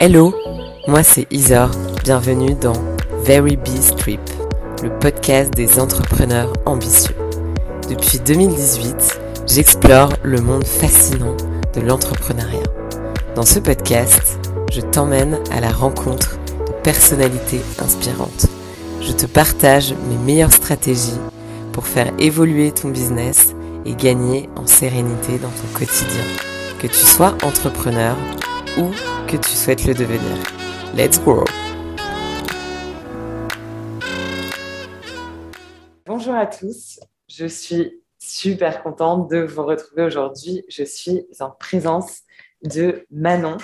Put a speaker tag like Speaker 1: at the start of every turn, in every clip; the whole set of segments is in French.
Speaker 1: Hello, moi c'est Isor, bienvenue dans Very Bee Trip, le podcast des entrepreneurs ambitieux. Depuis 2018, j'explore le monde fascinant de l'entrepreneuriat. Dans ce podcast, je t'emmène à la rencontre de personnalités inspirantes. Je te partage mes meilleures stratégies pour faire évoluer ton business et gagner en sérénité dans ton quotidien. Que tu sois entrepreneur ou que tu souhaites le devenir. Let's go Bonjour à tous, je suis super contente de vous retrouver aujourd'hui. Je suis en présence de Manon.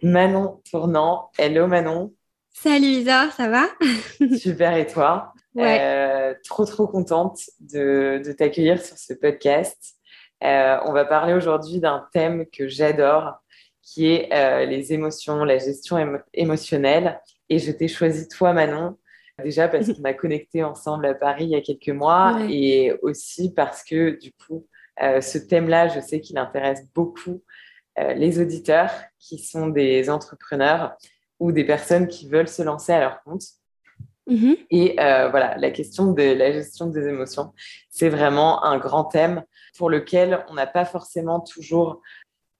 Speaker 1: Manon Tournant. Hello Manon.
Speaker 2: Salut Isa, ça va?
Speaker 1: Super et toi?
Speaker 2: Ouais.
Speaker 1: Euh, trop trop contente de, de t'accueillir sur ce podcast. Euh, on va parler aujourd'hui d'un thème que j'adore, qui est euh, les émotions, la gestion émo- émotionnelle. Et je t'ai choisi toi, Manon, déjà parce qu'on a connecté ensemble à Paris il y a quelques mois
Speaker 2: Ouais.
Speaker 1: et aussi parce que du coup, euh, ce thème-là, je sais qu'il intéresse beaucoup les auditeurs qui sont des entrepreneurs ou des personnes qui veulent se lancer à leur compte.
Speaker 2: Mhm.
Speaker 1: Et euh, voilà, la question de la gestion des émotions, c'est vraiment un grand thème pour lequel on n'a pas forcément toujours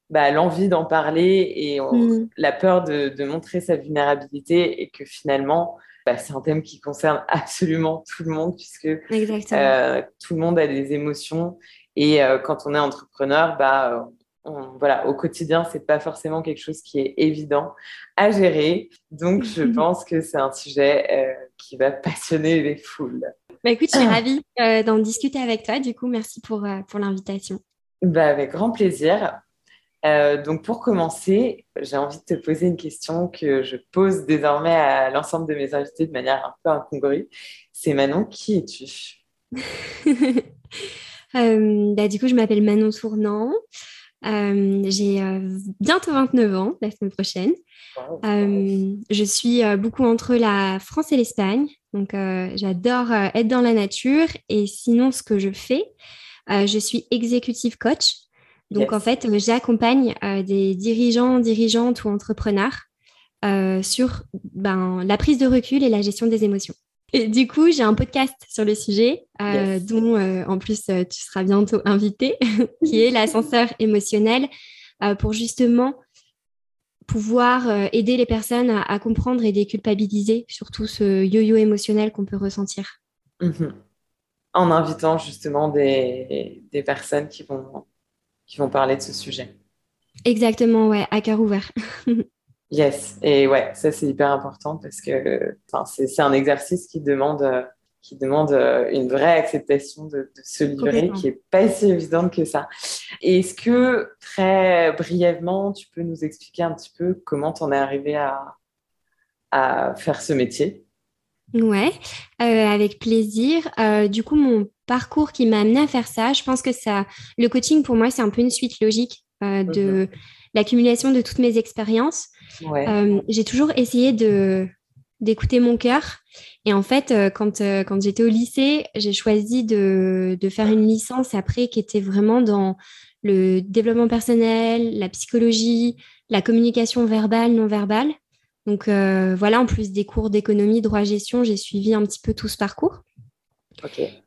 Speaker 1: bah, l'envie d'en parler et on-
Speaker 2: Mm.
Speaker 1: la peur de, de montrer sa vulnérabilité et que finalement, bah, c'est un thème qui concerne absolument tout le monde puisque euh, tout le monde a des émotions et euh, quand on est entrepreneur, bah, on- voilà, au quotidien, c'est pas forcément quelque chose qui est évident à gérer. Donc, je pense que c'est un sujet euh, qui va passionner les foules.
Speaker 2: Bah, écoute, je suis ravie euh, d'en discuter avec toi. Du coup, merci pour, euh, pour l'invitation.
Speaker 1: Bah, avec grand plaisir. Euh, donc, pour commencer, j'ai envie de te poser une question que je pose désormais à l'ensemble de mes invités de manière un peu incongrue. C'est Manon, qui es-tu?
Speaker 2: Bah, du coup, je m'appelle Manon Tournant. J'ai bientôt 29 ans la semaine prochaine. Je suis beaucoup entre la France et l'Espagne. Donc, euh, j'adore euh, être dans la nature. Et sinon, ce que je fais, euh, je suis executive coach. Donc,
Speaker 1: Yes.
Speaker 2: en fait, j'accompagne des dirigeants, dirigeantes ou entrepreneurs sur ben, la prise de recul et la gestion des émotions. Et du coup, j'ai un podcast sur le sujet,
Speaker 1: Yes.
Speaker 2: dont en plus tu seras bientôt invité, qui est l'ascenseur émotionnel, pour justement pouvoir euh, aider les personnes à, à comprendre et déculpabiliser surtout ce yo-yo émotionnel qu'on peut ressentir.
Speaker 1: Mhm. En invitant justement des, des personnes qui vont, qui vont parler de ce sujet.
Speaker 2: Exactement, ouais, à cœur ouvert.
Speaker 1: Yes, et ouais, ça c'est hyper important parce que c'est un exercice qui demande, euh, qui demande euh, une vraie acceptation de, de se livrer, qui est pas si évidente que ça. Est-ce que très brièvement, tu peux nous expliquer un petit peu comment tu en es arrivé à, à faire ce métier?
Speaker 2: Ouais, euh, avec plaisir. Euh, du coup, mon parcours qui m'a amené à faire ça, je pense que ça, le coaching pour moi, c'est un peu une suite logique euh, de l'accumulation de toutes mes expériences.
Speaker 1: Ouais.
Speaker 2: J'ai toujours essayé de d'écouter mon cœur. Et en fait, euh, quand, euh, quand j'étais au lycée, j'ai choisi de, de faire une licence après qui était vraiment dans le développement personnel, la psychologie, la communication verbale, non verbale. Donc euh, voilà, en plus des cours d'économie, droit, gestion, j'ai suivi un petit peu tout ce parcours.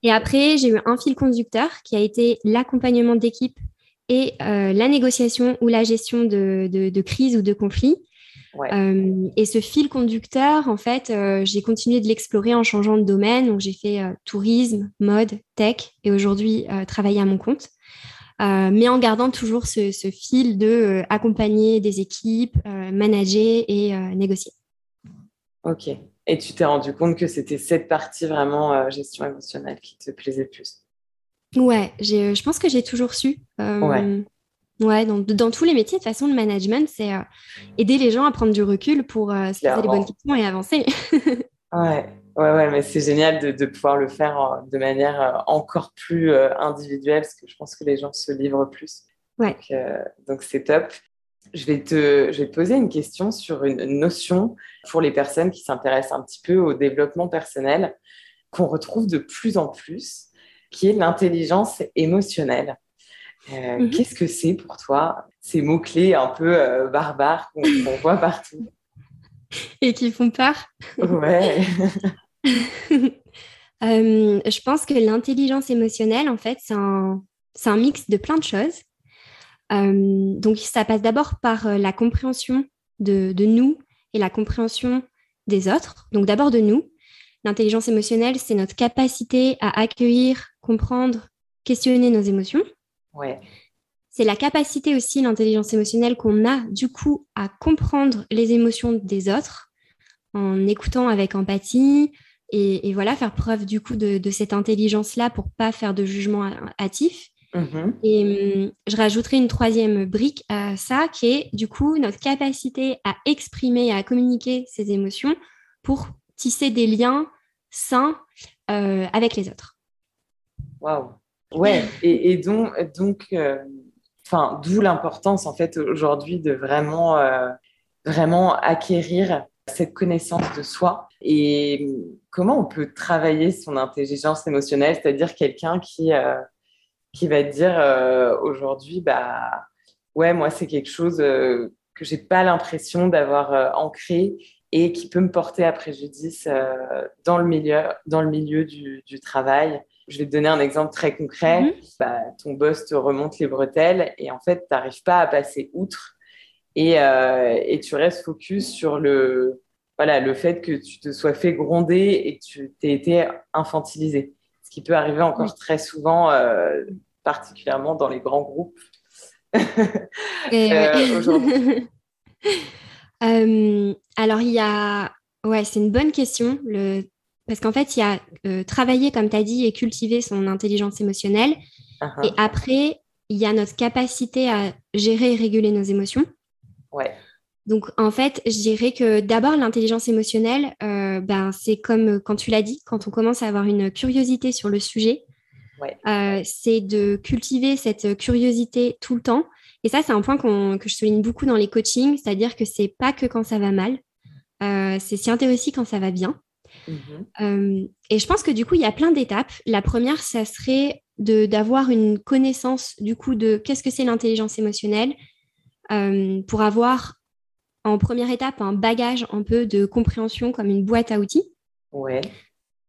Speaker 2: Et après, j'ai eu un fil conducteur qui a été l'accompagnement d'équipe et euh, la négociation ou la gestion de, de, de crise ou de conflit.
Speaker 1: Ouais.
Speaker 2: Euh, et ce fil conducteur, en fait, euh, j'ai continué de l'explorer en changeant de domaine. Donc, j'ai fait euh, tourisme, mode, tech et aujourd'hui, euh, travailler à mon compte. Mais en gardant toujours ce, ce fil de accompagner des équipes, manager et négocier.
Speaker 1: Ok. Et tu t'es rendu compte que c'était cette partie vraiment gestion émotionnelle qui te plaisait le plus?
Speaker 2: Ouais, je pense que j'ai toujours su.
Speaker 1: Ouais.
Speaker 2: Ouais, dans, dans tous les métiers, de toute façon, le management, c'est euh, aider les gens à prendre du recul pour euh, se poser les bonnes questions et avancer.
Speaker 1: Ouais, ouais, ouais, mais c'est génial de, de pouvoir le faire de manière euh, encore plus individuelle parce que je pense que les gens se livrent plus.
Speaker 2: Ouais.
Speaker 1: Donc, donc c'est top. Je vais, te, je vais te poser une question sur une notion pour les personnes qui s'intéressent un petit peu au développement personnel qu'on retrouve de plus en plus, qui est l'intelligence émotionnelle. Mhm. Qu'est-ce que c'est pour toi ces mots-clés un peu barbares qu'on voit partout?
Speaker 2: Et qui font peur?
Speaker 1: Ouais.
Speaker 2: je pense que l'intelligence émotionnelle, en fait, c'est un, un, mix de plein de choses. donc, ça passe d'abord par la compréhension de, de, nous et la compréhension des autres. Donc, d'abord de nous. L'intelligence émotionnelle, c'est notre capacité à accueillir, comprendre, questionner nos émotions.
Speaker 1: Ouais.
Speaker 2: C'est la capacité aussi, l'intelligence émotionnelle, qu'on a du coup à comprendre les émotions des autres en écoutant avec empathie et, voilà, faire preuve du coup de, cette intelligence-là pour pas faire de jugement hâtif. Mm-hmm. Et hum, je rajouterai une troisième brique à ça qui est du coup notre capacité à exprimer et à communiquer ces émotions pour tisser des liens sains euh, avec les autres.
Speaker 1: Waouh! Ouais, et, donc, donc euh, d'où l'importance en fait aujourd'hui de vraiment, euh, vraiment acquérir cette connaissance de soi et comment on peut travailler son intelligence émotionnelle, c'est-à-dire quelqu'un qui, qui va dire aujourd'hui, bah ouais, moi c'est quelque chose que j'ai pas l'impression d'avoir ancré et qui peut me porter à préjudice euh, dans le milieu, dans le milieu du, du, travail. Je vais te donner un exemple très concret. Mhm. Bah, ton boss te remonte les bretelles et en fait, tu n'arrives pas à passer outre et, euh, et, tu restes focus sur le, voilà, le fait que tu te sois fait gronder et que tu t'es été infantilisé. Ce qui peut arriver encore très souvent, euh, particulièrement dans les grands groupes.
Speaker 2: aujourd'hui. Euh, alors, il y a. Ouais, c'est une bonne question. Le... Parce qu'en fait, il y a euh, travailler, comme tu as dit, et cultiver son intelligence émotionnelle. Uh-huh. Et après, il y a notre capacité à gérer et réguler nos émotions.
Speaker 1: Ouais.
Speaker 2: Donc, en fait, je dirais que d'abord, l'intelligence émotionnelle, euh, ben, c'est comme quand tu l'as dit, quand on commence à avoir une curiosité sur le sujet,
Speaker 1: ouais.
Speaker 2: c'est de cultiver cette curiosité tout le temps et ça, c'est un point que je souligne beaucoup dans les coachings, c'est-à-dire que c'est pas que quand ça va mal, euh, c'est s'y intéresser quand ça va bien. Mhm. Euh, et je pense que du coup, il y a plein d'étapes. La première, ça serait d'avoir une connaissance du coup de qu'est-ce que c'est l'intelligence émotionnelle euh, pour avoir en première étape un bagage un peu de compréhension comme une boîte à outils.
Speaker 1: Ouais.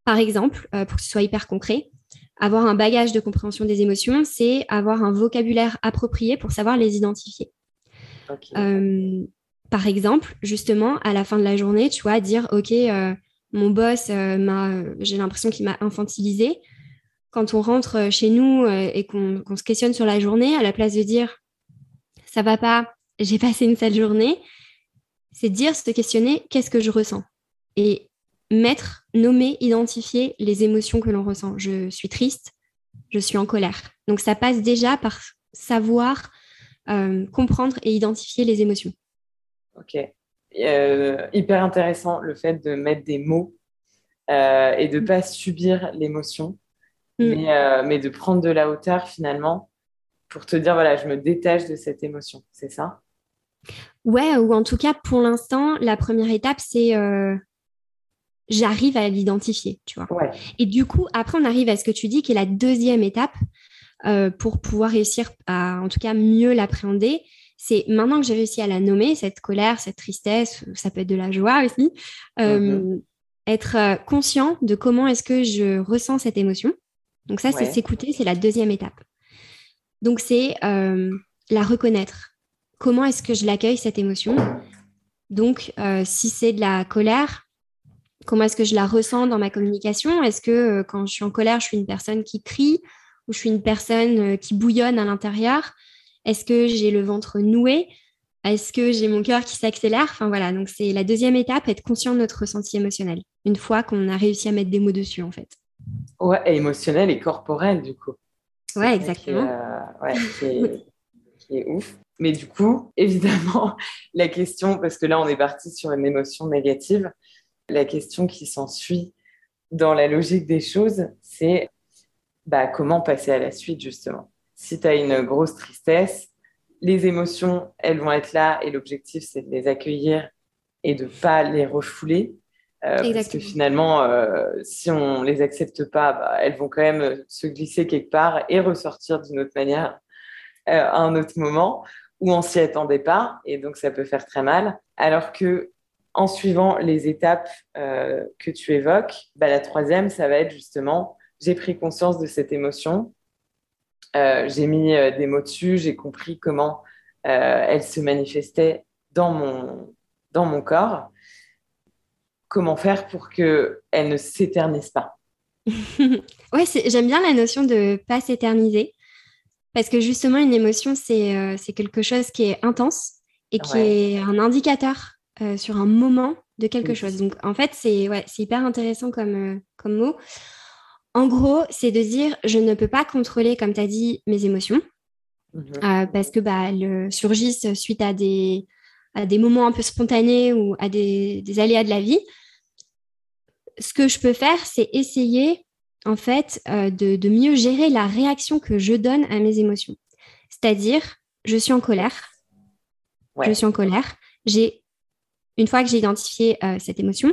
Speaker 2: Par exemple, pour que ce soit hyper concret, avoir un bagage de compréhension des émotions, c'est avoir un vocabulaire approprié pour savoir les identifier. Euh, par exemple, justement, à la fin de la journée, tu vois, dire, OK, euh, mon boss, euh, m'a, j'ai l'impression qu'il m'a infantilisé. Quand on rentre chez nous et qu'on, se questionne sur la journée, à la place de dire, ça va pas, j'ai passé une sale journée, c'est dire, se questionner, qu'est-ce que je ressens? Et mettre, nommer, identifier les émotions que l'on ressent. Je suis triste, je suis en colère. Donc ça passe déjà par savoir euh, comprendre et identifier les émotions.
Speaker 1: Ok. Euh, hyper intéressant le fait de mettre des mots euh, et de ne pas subir l'émotion, mm. mais, mais, de prendre de la hauteur finalement pour te dire voilà, je me détache de cette émotion. C'est ça?
Speaker 2: Ouais, ou en tout cas, pour l'instant, la première étape, c'est j'arrive à l'identifier, tu vois. Et du coup, après, on arrive à ce que tu dis, qui est la deuxième étape euh, pour pouvoir réussir à, en tout cas, mieux l'appréhender. C'est maintenant que j'ai réussi à la nommer, cette colère, cette tristesse, ça peut être de la joie aussi, euh, mm-hmm. être euh, conscient de comment est-ce que je ressens cette émotion. Donc ça, c'est s'écouter, c'est la deuxième étape. Donc c'est la reconnaître. Comment est-ce que je l'accueille, cette émotion? Donc, si c'est de la colère, comment est-ce que je la ressens dans ma communication? Est-ce que euh, quand je suis en colère, je suis une personne qui crie ou je suis une personne euh, qui bouillonne à l'intérieur? Est-ce que j'ai le ventre noué? Est-ce que j'ai mon cœur qui s'accélère? Enfin voilà, donc c'est la deuxième étape, être conscient de notre ressenti émotionnel, une fois qu'on a réussi à mettre des mots dessus en fait.
Speaker 1: Ouais, émotionnel et corporel du coup.
Speaker 2: Ouais, exactement.
Speaker 1: Euh, ouais, qui est ouf. Mais du coup, évidemment, la question, parce que là on est parti sur une émotion négative, la question qui s'ensuit dans la logique des choses, c'est bah, comment passer à la suite, justement? Si tu as une grosse tristesse, les émotions, elles vont être là et l'objectif, c'est de les accueillir et de ne pas les refouler. Euh, parce que finalement, euh, si on ne les accepte pas, bah, elles vont quand même se glisser quelque part et ressortir d'une autre manière à un autre moment où on s'y attendait pas et donc ça peut faire très mal. Alors que en suivant les étapes que tu évoques, bah, la troisième, ça va être justement j'ai pris conscience de cette émotion, j'ai mis des mots dessus, j'ai compris comment elle se manifestait dans mon, dans mon corps comment faire pour qu'elle ne s'éternise pas?
Speaker 2: ouais, j'aime bien la notion de pas s'éterniser parce que justement, une émotion, c'est euh, quelque chose qui est intense et qui est un indicateur euh, sur un moment de quelque chose. Donc, en fait, c'est ouais, hyper intéressant comme, euh, comme mot. En gros, c'est de dire je ne peux pas contrôler, comme tu as dit, mes émotions mhm. parce que bah, elles surgissent suite à des, à des moments un peu spontanés ou à des, des aléas de la vie ce que je peux faire, c'est essayer en fait euh, de, mieux gérer la réaction que je donne à mes émotions. C'est-à-dire, je suis en colère. Je suis en colère. J'ai une fois que j'ai identifié euh, cette émotion,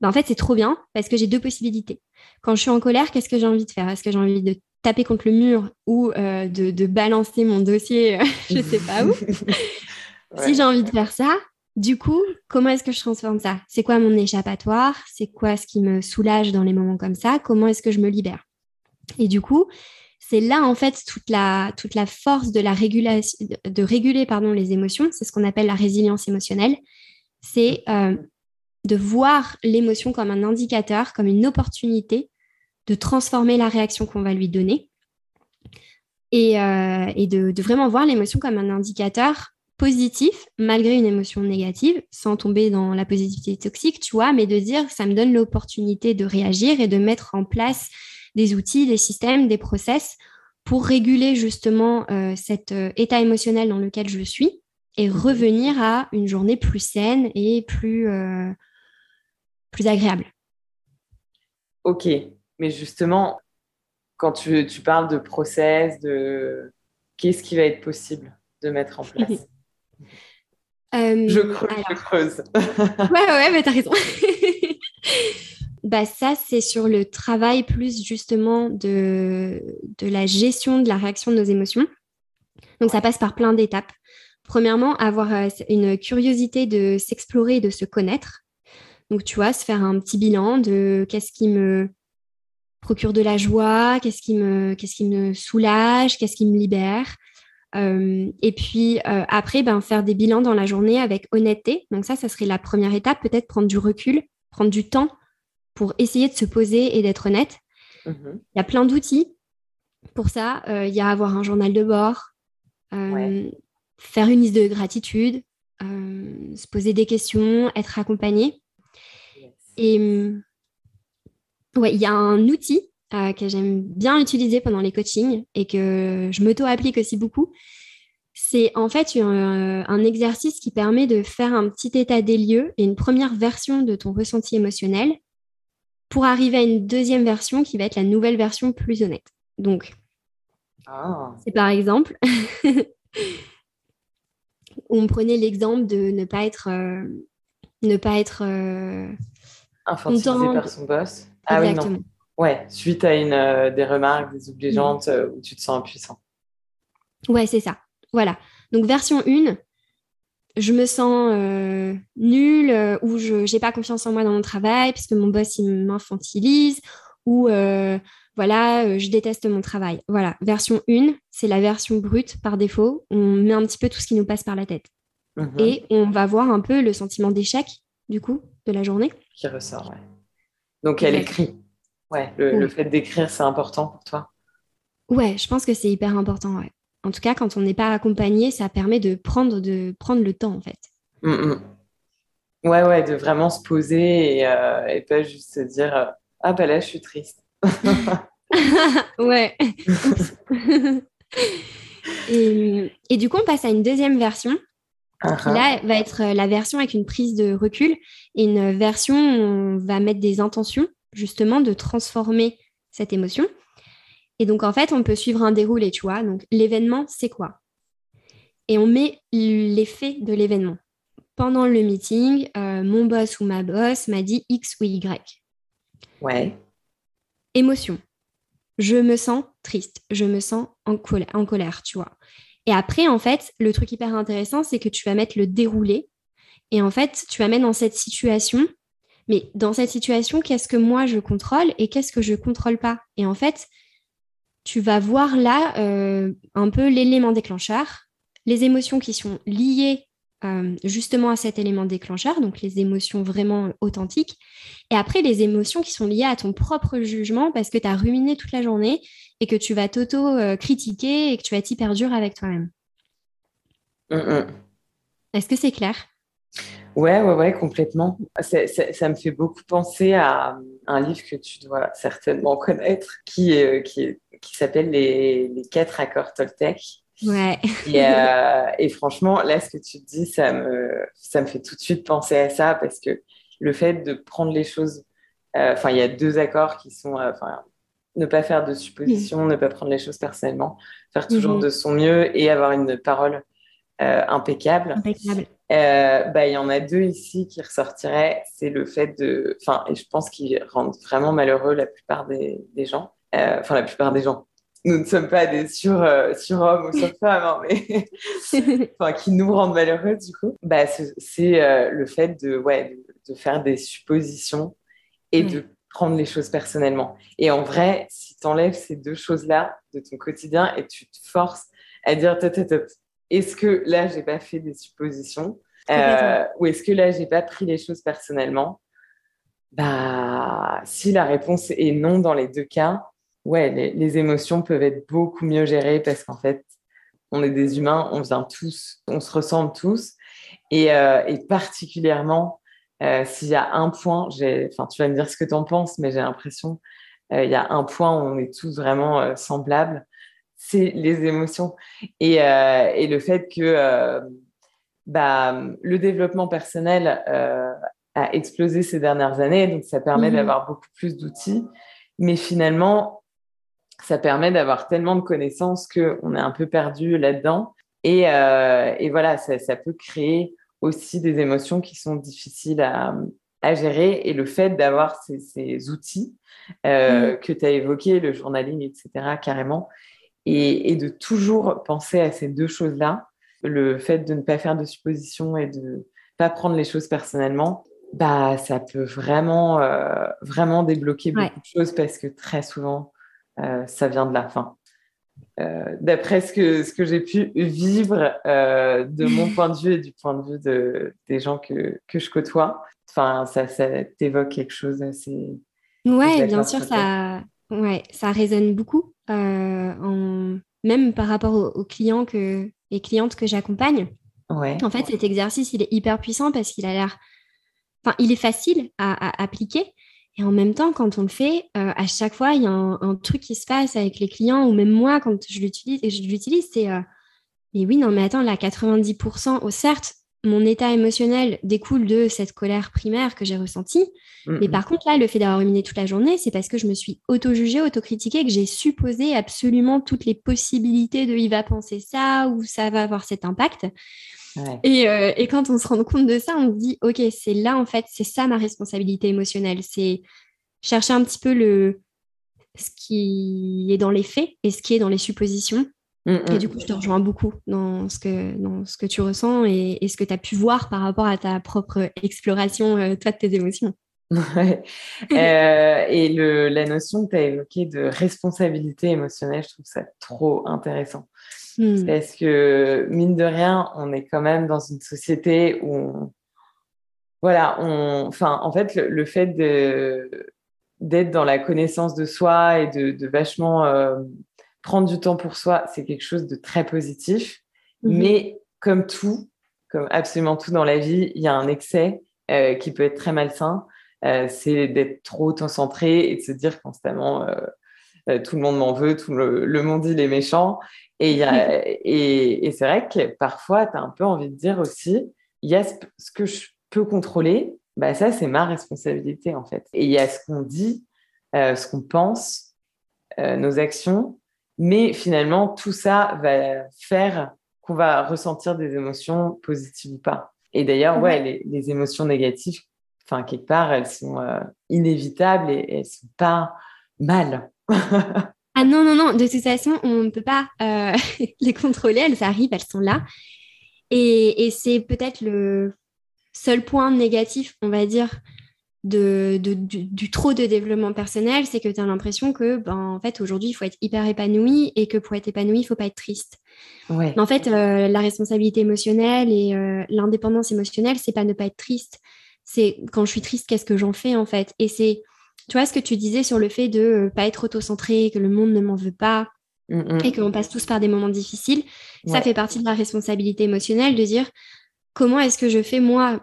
Speaker 2: ben, en fait c'est trop bien parce que j'ai deux possibilités. Quand je suis en colère, qu'est-ce que j'ai envie de faire? Est-ce que j'ai envie de taper contre le mur ou euh, de, balancer mon dossier, je ne sais pas où? Si j'ai envie de faire ça, du coup, comment est-ce que je transforme ça? C'est quoi mon échappatoire? C'est quoi ce qui me soulage dans les moments comme ça? Comment est-ce que je me libère? Et du coup, c'est là en fait toute la, toute la force de la régulation, de réguler pardon, les émotions. C'est ce qu'on appelle la résilience émotionnelle. C'est euh, de voir l'émotion comme un indicateur, comme une opportunité de transformer la réaction qu'on va lui donner. Et, euh, de, vraiment voir l'émotion comme un indicateur positif malgré une émotion négative, sans tomber dans la positivité toxique, tu vois, mais de dire ça me donne l'opportunité de réagir et de mettre en place des outils, des systèmes, des process pour réguler justement euh, cet euh, état émotionnel dans lequel je suis et revenir à une journée plus saine et plus, plus agréable.
Speaker 1: Ok, mais justement, quand tu, tu parles de process, de qu'est-ce qui va être possible de mettre en place?
Speaker 2: Euh,
Speaker 1: je creuse, je creuse.
Speaker 2: ouais, ouais, mais t'as raison. bah, ça, c'est sur le travail plus justement de, de la gestion de la réaction de nos émotions. Donc, ça passe par plein d'étapes. Premièrement, avoir euh, une curiosité de s'explorer et de se connaître. Donc, tu vois, se faire un petit bilan de qu'est-ce qui me procure de la joie, qu'est-ce qui me, qu'est-ce qui me soulage, qu'est-ce qui me libère. Euh, et puis euh, après, ben, faire des bilans dans la journée avec honnêteté. Donc ça, ça serait la première étape, peut-être prendre du recul, prendre du temps pour essayer de se poser et d'être honnête. Mhm. Il y a plein d'outils pour ça. Euh, il y a avoir un journal de bord, faire une liste de gratitude, se poser des questions, être accompagné. Et ouais, il y a un outil euh, que j'aime bien utiliser pendant les coachings et que je m'auto-applique aussi beaucoup. C'est en fait un, exercice qui permet de faire un petit état des lieux et une première version de ton ressenti émotionnel pour arriver à une deuxième version qui va être la nouvelle version plus honnête. Donc, ah. c'est par exemple, on prenait l'exemple de ne pas être, euh, ne pas être euh,
Speaker 1: infantilisé par son boss. Ah oui, non. Ouais, suite à une, euh, des remarques désobligeantes euh, où tu te sens impuissant.
Speaker 2: Ouais, c'est ça. Voilà. Donc, version 1, je me sens euh, nulle ou je n'ai pas confiance en moi dans mon travail puisque mon boss il m'infantilise ou voilà, je déteste mon travail. Voilà, version 1, c'est la version brute par défaut. On met un petit peu tout ce qui nous passe par la tête. Mhm. Et on va voir un peu le sentiment d'échec, du coup, de la journée.
Speaker 1: Qui ressort, ouais. Donc, elle écrit. Ouais, le, fait d'écrire, c'est important pour toi
Speaker 2: Ouais, je pense que c'est hyper important, ouais. En tout cas, quand on n'est pas accompagné, ça permet de prendre, de prendre le temps, en fait.
Speaker 1: Mm, mm. Ouais, ouais, de vraiment se poser et, euh, pas juste se dire euh, Ah, bah là, je suis triste.
Speaker 2: ouais. et, et, du coup, on passe à une deuxième version. Qui uh-huh. là va être euh, la version avec une prise de recul et une version où on va mettre des intentions justement de transformer cette émotion. Et donc, en fait, on peut suivre un déroulé, tu vois. Donc, l'événement, c'est quoi? Et on met l'effet de l'événement. Pendant le meeting, euh, mon boss ou ma boss m'a dit X ou Y.
Speaker 1: Ouais.
Speaker 2: Émotion. Je me sens triste, je me sens en, colère, en colère tu vois. Et après, en fait, le truc hyper intéressant, c'est que tu vas mettre le déroulé. Et en fait, tu vas mettre dans cette situation, mais dans cette situation, qu'est-ce que moi je contrôle et qu'est-ce que je contrôle pas? Et en fait, tu vas voir là euh, un peu l'élément déclencheur, les émotions qui sont liées euh, justement à cet élément déclencheur, donc les émotions vraiment authentiques, et après les émotions qui sont liées à ton propre jugement parce que tu as ruminé toute la journée et que tu vas t'auto-critiquer et que tu vas être hyper dur avec toi-même. Mm, mm. Est-ce que c'est clair?
Speaker 1: Ouais, ouais, ouais, complètement. ça me fait beaucoup penser à un livre que tu dois certainement connaître qui, qui, qui s'appelle les, les quatre accords Toltec.
Speaker 2: Ouais.
Speaker 1: Euh, et, franchement, là, ce que tu dis, ça me, ça me fait tout de suite penser à ça parce que le fait de prendre les choses. Euh, enfin, il y a deux accords qui sont. Euh, enfin, ne pas faire de suppositions, ne pas prendre les choses personnellement, faire toujours mhm. de son mieux et avoir une parole impeccable.
Speaker 2: Impeccable.
Speaker 1: bah, il y en a deux ici qui ressortiraient. C'est le fait de. Enfin, et je pense qu'ils rendent vraiment malheureux la plupart des, des gens. Enfin, la plupart des gens nous ne sommes pas des sur, euh, surhommes ou surfemmes, hein, mais enfin, qui nous rendent malheureux du coup, bah, c'est euh, le fait de, ouais, de, faire des suppositions et de prendre les choses personnellement. Et en vrai, si tu enlèves ces deux choses-là de ton quotidien et tu te forces à dire, est-ce que là, j'ai pas fait des suppositions euh, ou est-ce que là, j'ai pas pris les choses personnellement? Bah, si la réponse est non dans les deux cas, ouais, les, émotions peuvent être beaucoup mieux gérées parce qu'en fait, on est des humains, on vient tous, on se ressemble tous. Et, euh, particulièrement, euh, s'il y a un point, enfin, tu vas me dire ce que tu en penses, mais j'ai l'impression euh, il y a un point où on est tous vraiment semblables, c'est les émotions. Et, et, le fait que bah, le développement personnel a explosé ces dernières années, donc ça permet mmh d'avoir beaucoup plus d'outils. Mais finalement, ça permet d'avoir tellement de connaissances qu'on est un peu perdu là-dedans. Et, euh, voilà, ça, peut créer aussi des émotions qui sont difficiles à, gérer. Et le fait d'avoir ces, outils euh, mm. que tu as évoqués, le journaling, etc., carrément, et, de toujours penser à ces deux choses-là, le fait de ne pas faire de suppositions et de ne pas prendre les choses personnellement, bah, ça peut vraiment, euh, vraiment débloquer beaucoup de choses parce que très souvent, euh, ça vient de la fin. Euh, d'après ce que, ce que j'ai pu vivre euh, de mon point de vue et du point de vue de, des gens que, que je côtoie, enfin, ça, ça t'évoque quelque chose assez.
Speaker 2: Ouais, bien sûr, ça, ouais, ça résonne beaucoup, en... même par rapport aux, clients que, et clientes que j'accompagne.
Speaker 1: Ouais.
Speaker 2: En fait, cet exercice, il est hyper puissant parce qu'il a l'air. Enfin, il est facile à, à appliquer, et en même temps, quand on le fait, euh, à chaque fois, il y a un, truc qui se passe avec les clients, ou même moi, quand je l'utilise, et je l'utilise, c'est euh, mais oui, non, mais attends, là, 90%, oh, certes, mon état émotionnel découle de cette colère primaire que j'ai ressentie. Mais par contre, là, le fait d'avoir ruminé toute la journée, c'est parce que je me suis auto-jugée, auto-critiquée, que j'ai supposé absolument toutes les possibilités de il va penser ça ou ça va avoir cet impact. Euh, et, quand on se rend compte de ça, on se dit, OK, c'est là, en fait, c'est ça ma responsabilité émotionnelle. C'est chercher un petit peu le, ce qui est dans les faits et ce qui est dans les suppositions. Mm, et du mm. coup, je te rejoins beaucoup dans ce que, dans ce que tu ressens et, ce que tu as pu voir par rapport à ta propre exploration, euh, toi, de tes émotions.
Speaker 1: Ouais. Euh, et le, la notion que tu as évoquée de responsabilité émotionnelle, je trouve ça trop intéressant. Hmm. Parce que, mine de rien, on est quand même dans une société où, voilà, on, enfin, en fait, le, fait d'être dans la connaissance de soi et de, vachement euh, prendre du temps pour soi, c'est quelque chose de très positif. Mhm. Mais comme tout, comme absolument tout dans la vie, il y a un excès euh, qui peut être très malsain. Euh, c'est d'être trop auto-centré et de se dire constamment tout le monde m'en veut, tout le, le, monde il est méchant. Et, et, c'est vrai que parfois, tu as un peu envie de dire aussi, il y a ce, que je peux contrôler, bah ça, c'est ma responsabilité en fait. Et il y a ce qu'on dit, euh, ce qu'on pense, euh, nos actions, mais finalement, tout ça va faire qu'on va ressentir des émotions positives ou pas. Et d'ailleurs, ouais, les, émotions négatives, enfin, quelque part, elles sont euh, inévitables et elles sont pas mal.
Speaker 2: Ah non, non, non, de toute façon, on ne peut pas euh, les contrôler, elles arrivent, elles sont là. Et, c'est peut-être le seul point négatif, on va dire, de, du, trop de développement personnel, c'est que tu as l'impression que, ben, en fait, aujourd'hui, il faut être hyper épanoui et que pour être épanoui, il ne faut pas être triste. Ouais. en fait, euh, la responsabilité émotionnelle et euh, l'indépendance émotionnelle, c'est pas ne pas être triste. C'est quand je suis triste, qu'est-ce que j'en fais, en fait? Et c'est tu vois ce que tu disais sur le fait de ne euh, pas être auto-centré, que le monde ne m'en veut pas mm, mm. et qu'on passe tous par des moments difficiles. Ça fait partie de la responsabilité émotionnelle de dire comment est-ce que je fais moi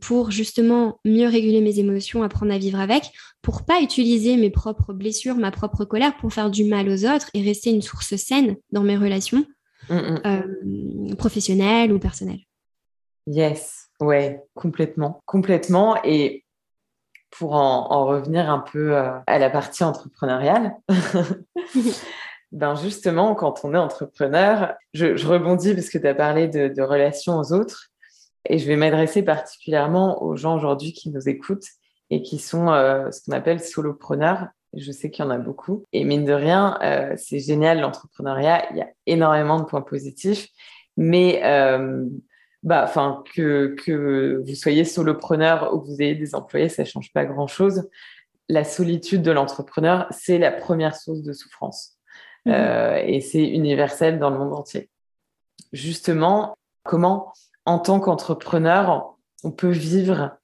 Speaker 2: pour justement mieux réguler mes émotions, apprendre à vivre avec, pour pas utiliser mes propres blessures, ma propre colère pour faire du mal aux autres et rester une source saine dans mes relations mm, euh, professionnelles ou personnelles?
Speaker 1: Yes, ouais, complètement, complètement. Et pour en, revenir un peu euh, à la partie entrepreneuriale. ben justement, quand on est entrepreneur, je, rebondis parce que tu as parlé de, relations aux autres et je vais m'adresser particulièrement aux gens aujourd'hui qui nous écoutent et qui sont euh, ce qu'on appelle solopreneurs. Je sais qu'il y en a beaucoup. Et mine de rien, euh, c'est génial l'entrepreneuriat. Il y a énormément de points positifs. Mais enfin, que, que vous soyez solopreneur ou que vous ayez des employés, ça ne change pas grand-chose. La solitude de l'entrepreneur, c'est la première source de souffrance. Mhm. Euh, et c'est universel dans le monde entier. Justement, comment, en tant qu'entrepreneur, on peut vivre,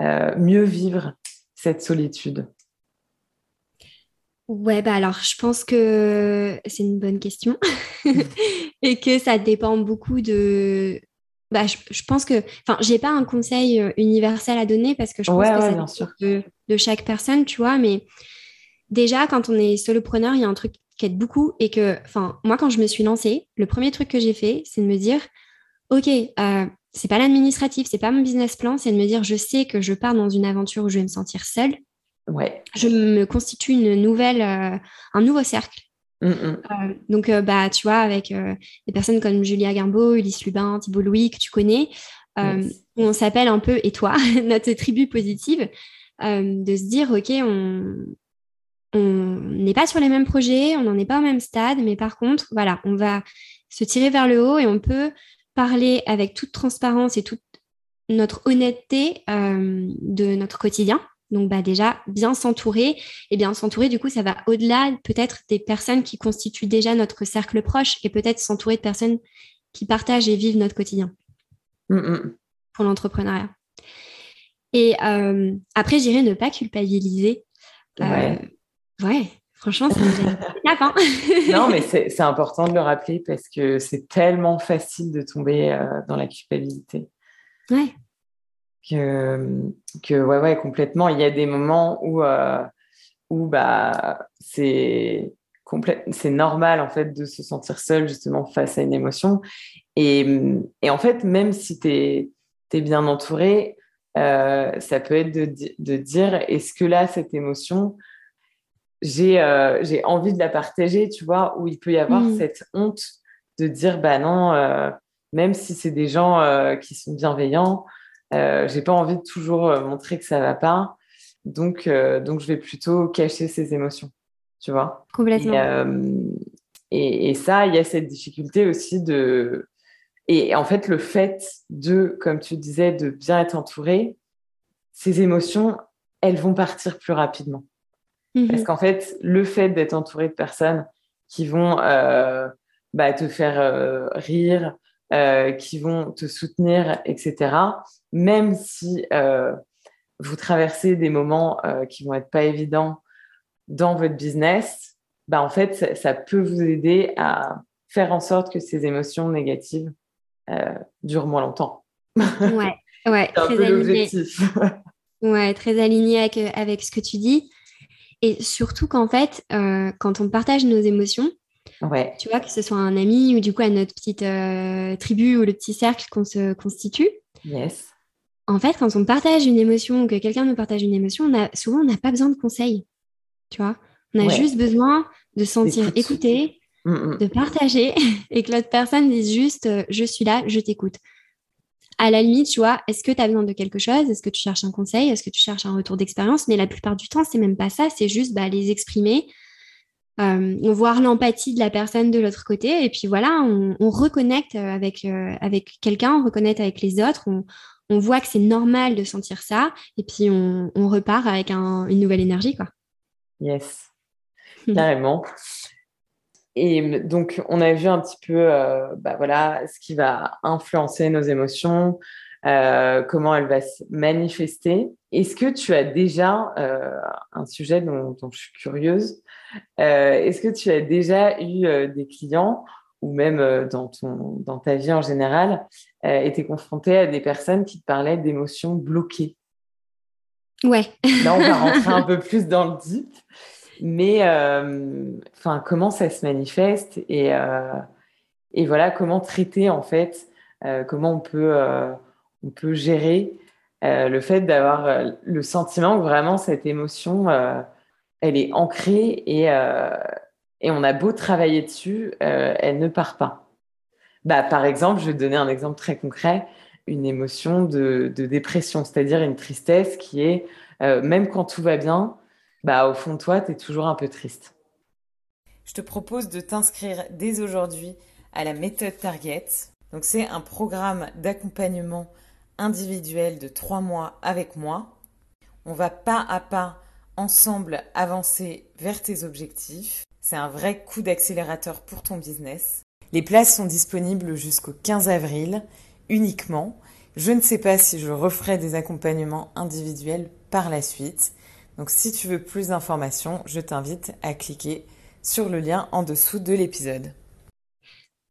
Speaker 1: euh, mieux vivre cette solitude?
Speaker 2: Ouais, bah alors je pense que c'est une bonne question et que ça dépend beaucoup de, bah, je, pense que, enfin, j'ai pas un conseil euh, universel à donner parce que je pense que ça de, de, chaque personne, tu vois. Mais déjà, quand on est solopreneur, il y a un truc qui aide beaucoup et que, enfin, moi, quand je me suis lancée, le premier truc que j'ai fait, c'est de me dire, ok, euh, c'est pas l'administratif, c'est pas mon business plan, c'est de me dire, je sais que je pars dans une aventure où je vais me sentir seule.
Speaker 1: Ouais.
Speaker 2: Je me constitue une nouvelle, euh, un nouveau cercle Mm, mm. Euh, donc, euh, bah, tu vois, avec euh, des personnes comme Julia Guimbaud, Ulysse Lubin, Thibault Louis, que tu connais, on s'appelle un peu, et toi, notre tribu positive, de se dire, OK, on n'est pas sur les mêmes projets, on n'en est pas au même stade, mais par contre, voilà, on va se tirer vers le haut et on peut parler avec toute transparence et toute notre honnêteté de notre quotidien donc bah déjà bien s'entourer et bien s'entourer du coup ça va au-delà peut-être des personnes qui constituent déjà notre cercle proche et peut-être s'entourer de personnes qui partagent et vivent notre quotidien mm, mm. pour l'entrepreneuriat. Et euh, après j'irai ne pas culpabiliser. Euh, ouais. franchement, c'est une hein
Speaker 1: Non, mais c'est important de le rappeler parce que c'est tellement facile de tomber euh, dans la culpabilité.
Speaker 2: Ouais
Speaker 1: que, que ouais, ouais, complètement. Il y a des moments où, euh, où bah, c'est c'est normal en fait de se sentir seul justement face à une émotion. Et, et en fait, même si tu es, es, bien entouré, euh, ça peut être de, de dire est-ce que là, cette émotion, j'ai euh, envie de la partager, tu vois, où il peut y avoir mmh. cette honte de dire bah non, même si c'est des gens qui sont bienveillants, euh, j'ai pas envie de toujours euh, montrer que ça va pas. Donc, euh, donc, je vais plutôt cacher ces émotions, tu vois.
Speaker 2: Complètement.
Speaker 1: Et, et, ça, il y a cette difficulté aussi de. Et en fait, le fait de, comme tu disais, de bien être entouré, ces émotions, elles vont partir plus rapidement. Mhm. Parce qu'en fait, le fait d'être entouré de personnes qui vont bah, te faire rire, euh, qui vont te soutenir, etc. Même si euh, vous traversez des moments euh, qui vont être pas évidents dans votre business, bah en fait, ça, peut vous aider à faire en sorte que ces émotions négatives durent moins longtemps.
Speaker 2: Ouais, ouais, très aligné. ouais, très aligné avec, avec ce que tu dis. Et surtout qu'en fait, quand on partage nos émotions, tu vois, que ce soit un ami ou du coup à notre petite euh, tribu ou le petit cercle qu'on se constitue.
Speaker 1: Yes.
Speaker 2: En fait, quand on partage une émotion ou que quelqu'un nous partage une émotion, on a, souvent on n'a pas besoin de conseils. Tu vois, on a juste besoin de sentir écouté, mm, mm. de partager et que l'autre personne dise juste euh, je suis là, je t'écoute. À la limite, tu vois, est-ce que tu as besoin de quelque chose? Est-ce que tu cherches un conseil? Est-ce que tu cherches un retour d'expérience? Mais la plupart du temps, c'est même pas ça, c'est juste bah, les exprimer, on voit l'empathie de la personne de l'autre côté, et puis voilà, on, reconnecte avec, avec quelqu'un, on reconnecte avec les autres, on, on voit que c'est normal de sentir ça, et puis on, repart avec une nouvelle énergie, quoi.
Speaker 1: Yes, carrément. Et donc, on a vu un petit peu, euh, bah voilà, ce qui va influencer nos émotions, euh, comment elle va se manifester. Est-ce que tu as déjà euh, un sujet dont, je suis curieuse Est-ce que tu as déjà eu des clients ou même dans, ton, dans ta vie en général, été confronté à des personnes qui te parlaient d'émotions bloquées?
Speaker 2: Ouais.
Speaker 1: Là, on va rentrer un peu plus dans le deep. Mais enfin, comment ça se manifeste et, et voilà, comment traiter en fait, comment on peut, on peut gérer le fait d'avoir le sentiment que vraiment cette émotion, elle est ancrée et, et on a beau travailler dessus, elle ne part pas. Bah, par exemple, je vais te donner un exemple très concret, une émotion de, de dépression, c'est-à-dire une tristesse qui est, même quand tout va bien, bah, au fond de toi, tu es toujours un peu triste.
Speaker 3: Je te propose de t'inscrire dès aujourd'hui à la méthode Target. Donc, c'est un programme d'accompagnement individuel de trois mois avec moi. On va pas à pas ensemble avancer vers tes objectifs. C'est un vrai coup d'accélérateur pour ton business. Les places sont disponibles jusqu'au 15 avril uniquement. Je ne sais pas si je referai des accompagnements individuels par la suite. Donc si tu veux plus d'informations, je t'invite à cliquer sur le lien en dessous de l'épisode.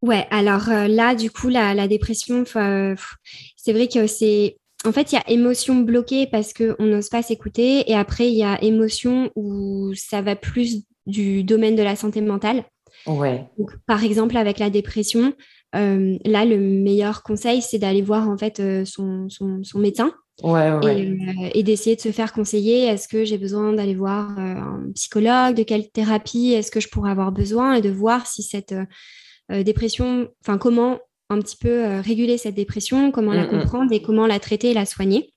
Speaker 2: Ouais, alors euh, là, du coup, la, dépression, c'est vrai que c'est... En fait, il y a émotion bloquée parce qu'on n'ose pas s'écouter et après, il y a émotion où ça va plus du domaine de la santé mentale.
Speaker 1: Ouais.
Speaker 2: par exemple, avec la dépression, euh, là, le meilleur conseil, c'est d'aller voir en fait euh, son, son, médecin
Speaker 1: Ouais, ouais.
Speaker 2: Euh, et, d'essayer de se faire conseiller. Est-ce que j'ai besoin d'aller voir euh, un psychologue? De quelle thérapie? Est-ce que je pourrais avoir besoin? Et de voir si cette euh, dépression, enfin comment un petit peu réguler cette dépression, comment la mm, mm. comprendre et comment la traiter et la soigner.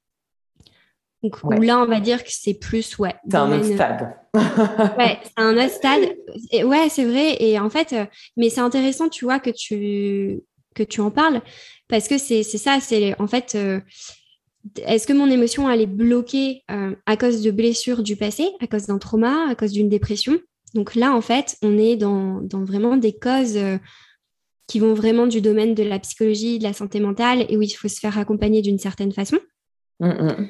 Speaker 2: Donc là, on va dire que c'est plus, ouais.
Speaker 1: C'est un autre stade.
Speaker 2: ouais, c'est un autre stade. Et, ouais, c'est vrai. Et en fait, mais c'est intéressant, tu vois, que tu, que tu en parles parce que c'est ça, c'est en fait est-ce que mon émotion elle est bloquée euh, à cause de blessures du passé, à cause d'un trauma, à cause d'une dépression? Donc là, en fait, on est dans, vraiment des causes euh, qui vont vraiment du domaine de la psychologie, de la santé mentale, et où il faut se faire accompagner d'une certaine façon.
Speaker 1: Mm, mm.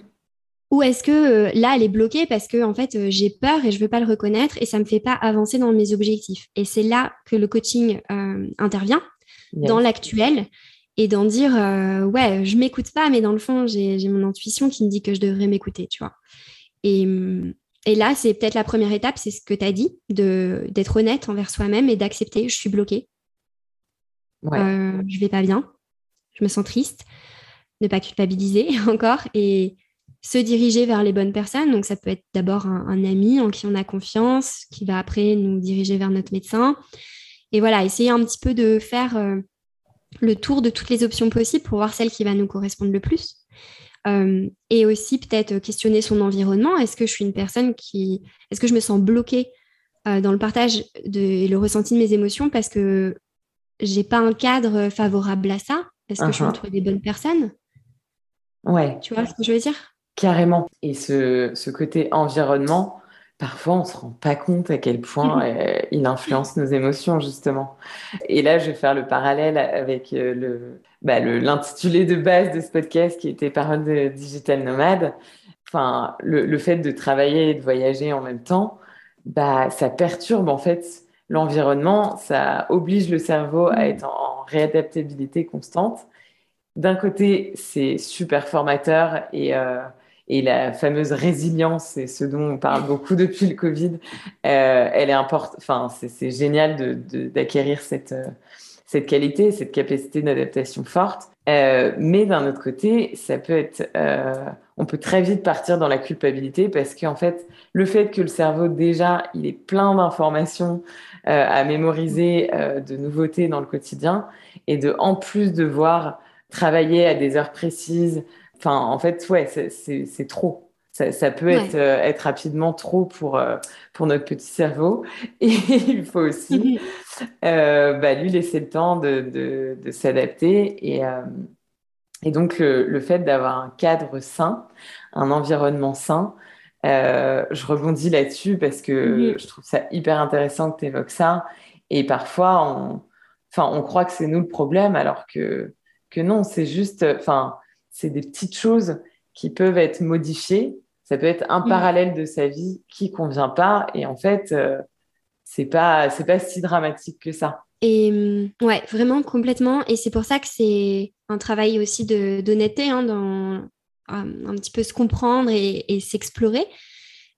Speaker 2: Ou est-ce que euh, là, elle est bloquée parce que en fait, j'ai peur et je veux pas le reconnaître et ça me fait pas avancer dans mes objectifs. Et c'est là que le coaching intervient dans l'actuel et d'en dire euh, ouais je m'écoute pas mais dans le fond j'ai mon intuition qui me dit que je devrais m'écouter tu vois et, et là c'est peut-être la première étape c'est ce que tu as dit d'être honnête envers soi-même et d'accepter je suis bloquée. Ouais. euh, je vais pas bien. Je me sens triste. Ne pas culpabiliser encore et se diriger vers les bonnes personnes. Donc ça peut être d'abord un, ami en qui on a confiance qui va après nous diriger vers notre médecin. Et voilà essayer un petit peu de faire euh, le tour de toutes les options possibles pour voir celle qui va nous correspondre le plus. Euh, et aussi peut-être questionner son environnement. Est-ce que je suis une personne qui... Est-ce que je me sens bloquée euh, dans le partage de, et le ressenti de mes émotions parce que j'ai pas un cadre favorable à ça? Est-ce que je suis uh-huh. entre des bonnes personnes?
Speaker 1: Ouais.
Speaker 2: Tu vois ce que je veux dire?
Speaker 1: Carrément. Et ce, ce côté environnement, parfois on se rend pas compte à quel point euh, il influence nos émotions justement. Et là, je vais faire le parallèle avec euh, bah, le l'intitulé de base de ce podcast qui était Parole de digital nomade. Enfin, le, fait de travailler et de voyager en même temps, bah ça perturbe en fait l'environnement, ça oblige le cerveau à être en, réadaptabilité constante. D'un côté, c'est super formateur et euh, et la fameuse résilience, c'est ce dont on parle beaucoup depuis le Covid. Euh, elle est importante. Enfin, c'est génial d'acquérir euh, cette qualité, cette capacité d'adaptation forte. Euh, mais d'un autre côté, ça peut être, on peut très vite partir dans la culpabilité parce qu'en fait, le fait que le cerveau déjà, il est plein d'informations à mémoriser, de nouveautés dans le quotidien, et de en plus devoir travailler à des heures précises, Enfin, en fait, ouais, c'est trop. ça, peut être, être rapidement trop pour, pour notre petit cerveau. Et il faut aussi bah, lui laisser le temps de, de, de s'adapter. Et, et donc, le, le fait d'avoir un cadre sain, un environnement sain, euh, je rebondis là-dessus parce que je trouve ça hyper intéressant que tu évoques ça. Et parfois, on, enfin, on croit que c'est nous le problème alors que, que non, c'est juste, enfin, c'est des petites choses qui peuvent être modifiées. Ça peut être un parallèle de sa vie qui convient pas. Et en fait, euh, c'est pas, c'est pas si dramatique que ça.
Speaker 2: Et mm, ouais, vraiment complètement. Et c'est pour ça que c'est un travail aussi d'honnêteté hein, dans un petit peu se comprendre et, s'explorer.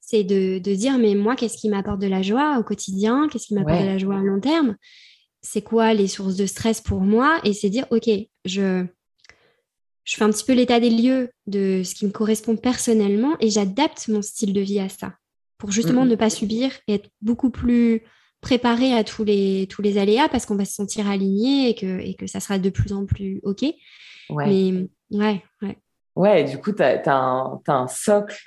Speaker 2: C'est de, dire, mais moi, qu'est-ce qui m'apporte de la joie au quotidien? Qu'est-ce qui m'apporte de la joie à long terme? C'est quoi les sources de stress pour moi? Et c'est dire, OK, je, je fais un petit peu l'état des lieux de ce qui me correspond personnellement et j'adapte mon style de vie à ça pour justement ne pas subir et être beaucoup plus préparé à tous les, tous les aléas parce qu'on va se sentir aligné et que, et que ça sera de plus en plus OK. Ouais. Mais ouais, ouais.
Speaker 1: Ouais, du coup, tu as, un socle,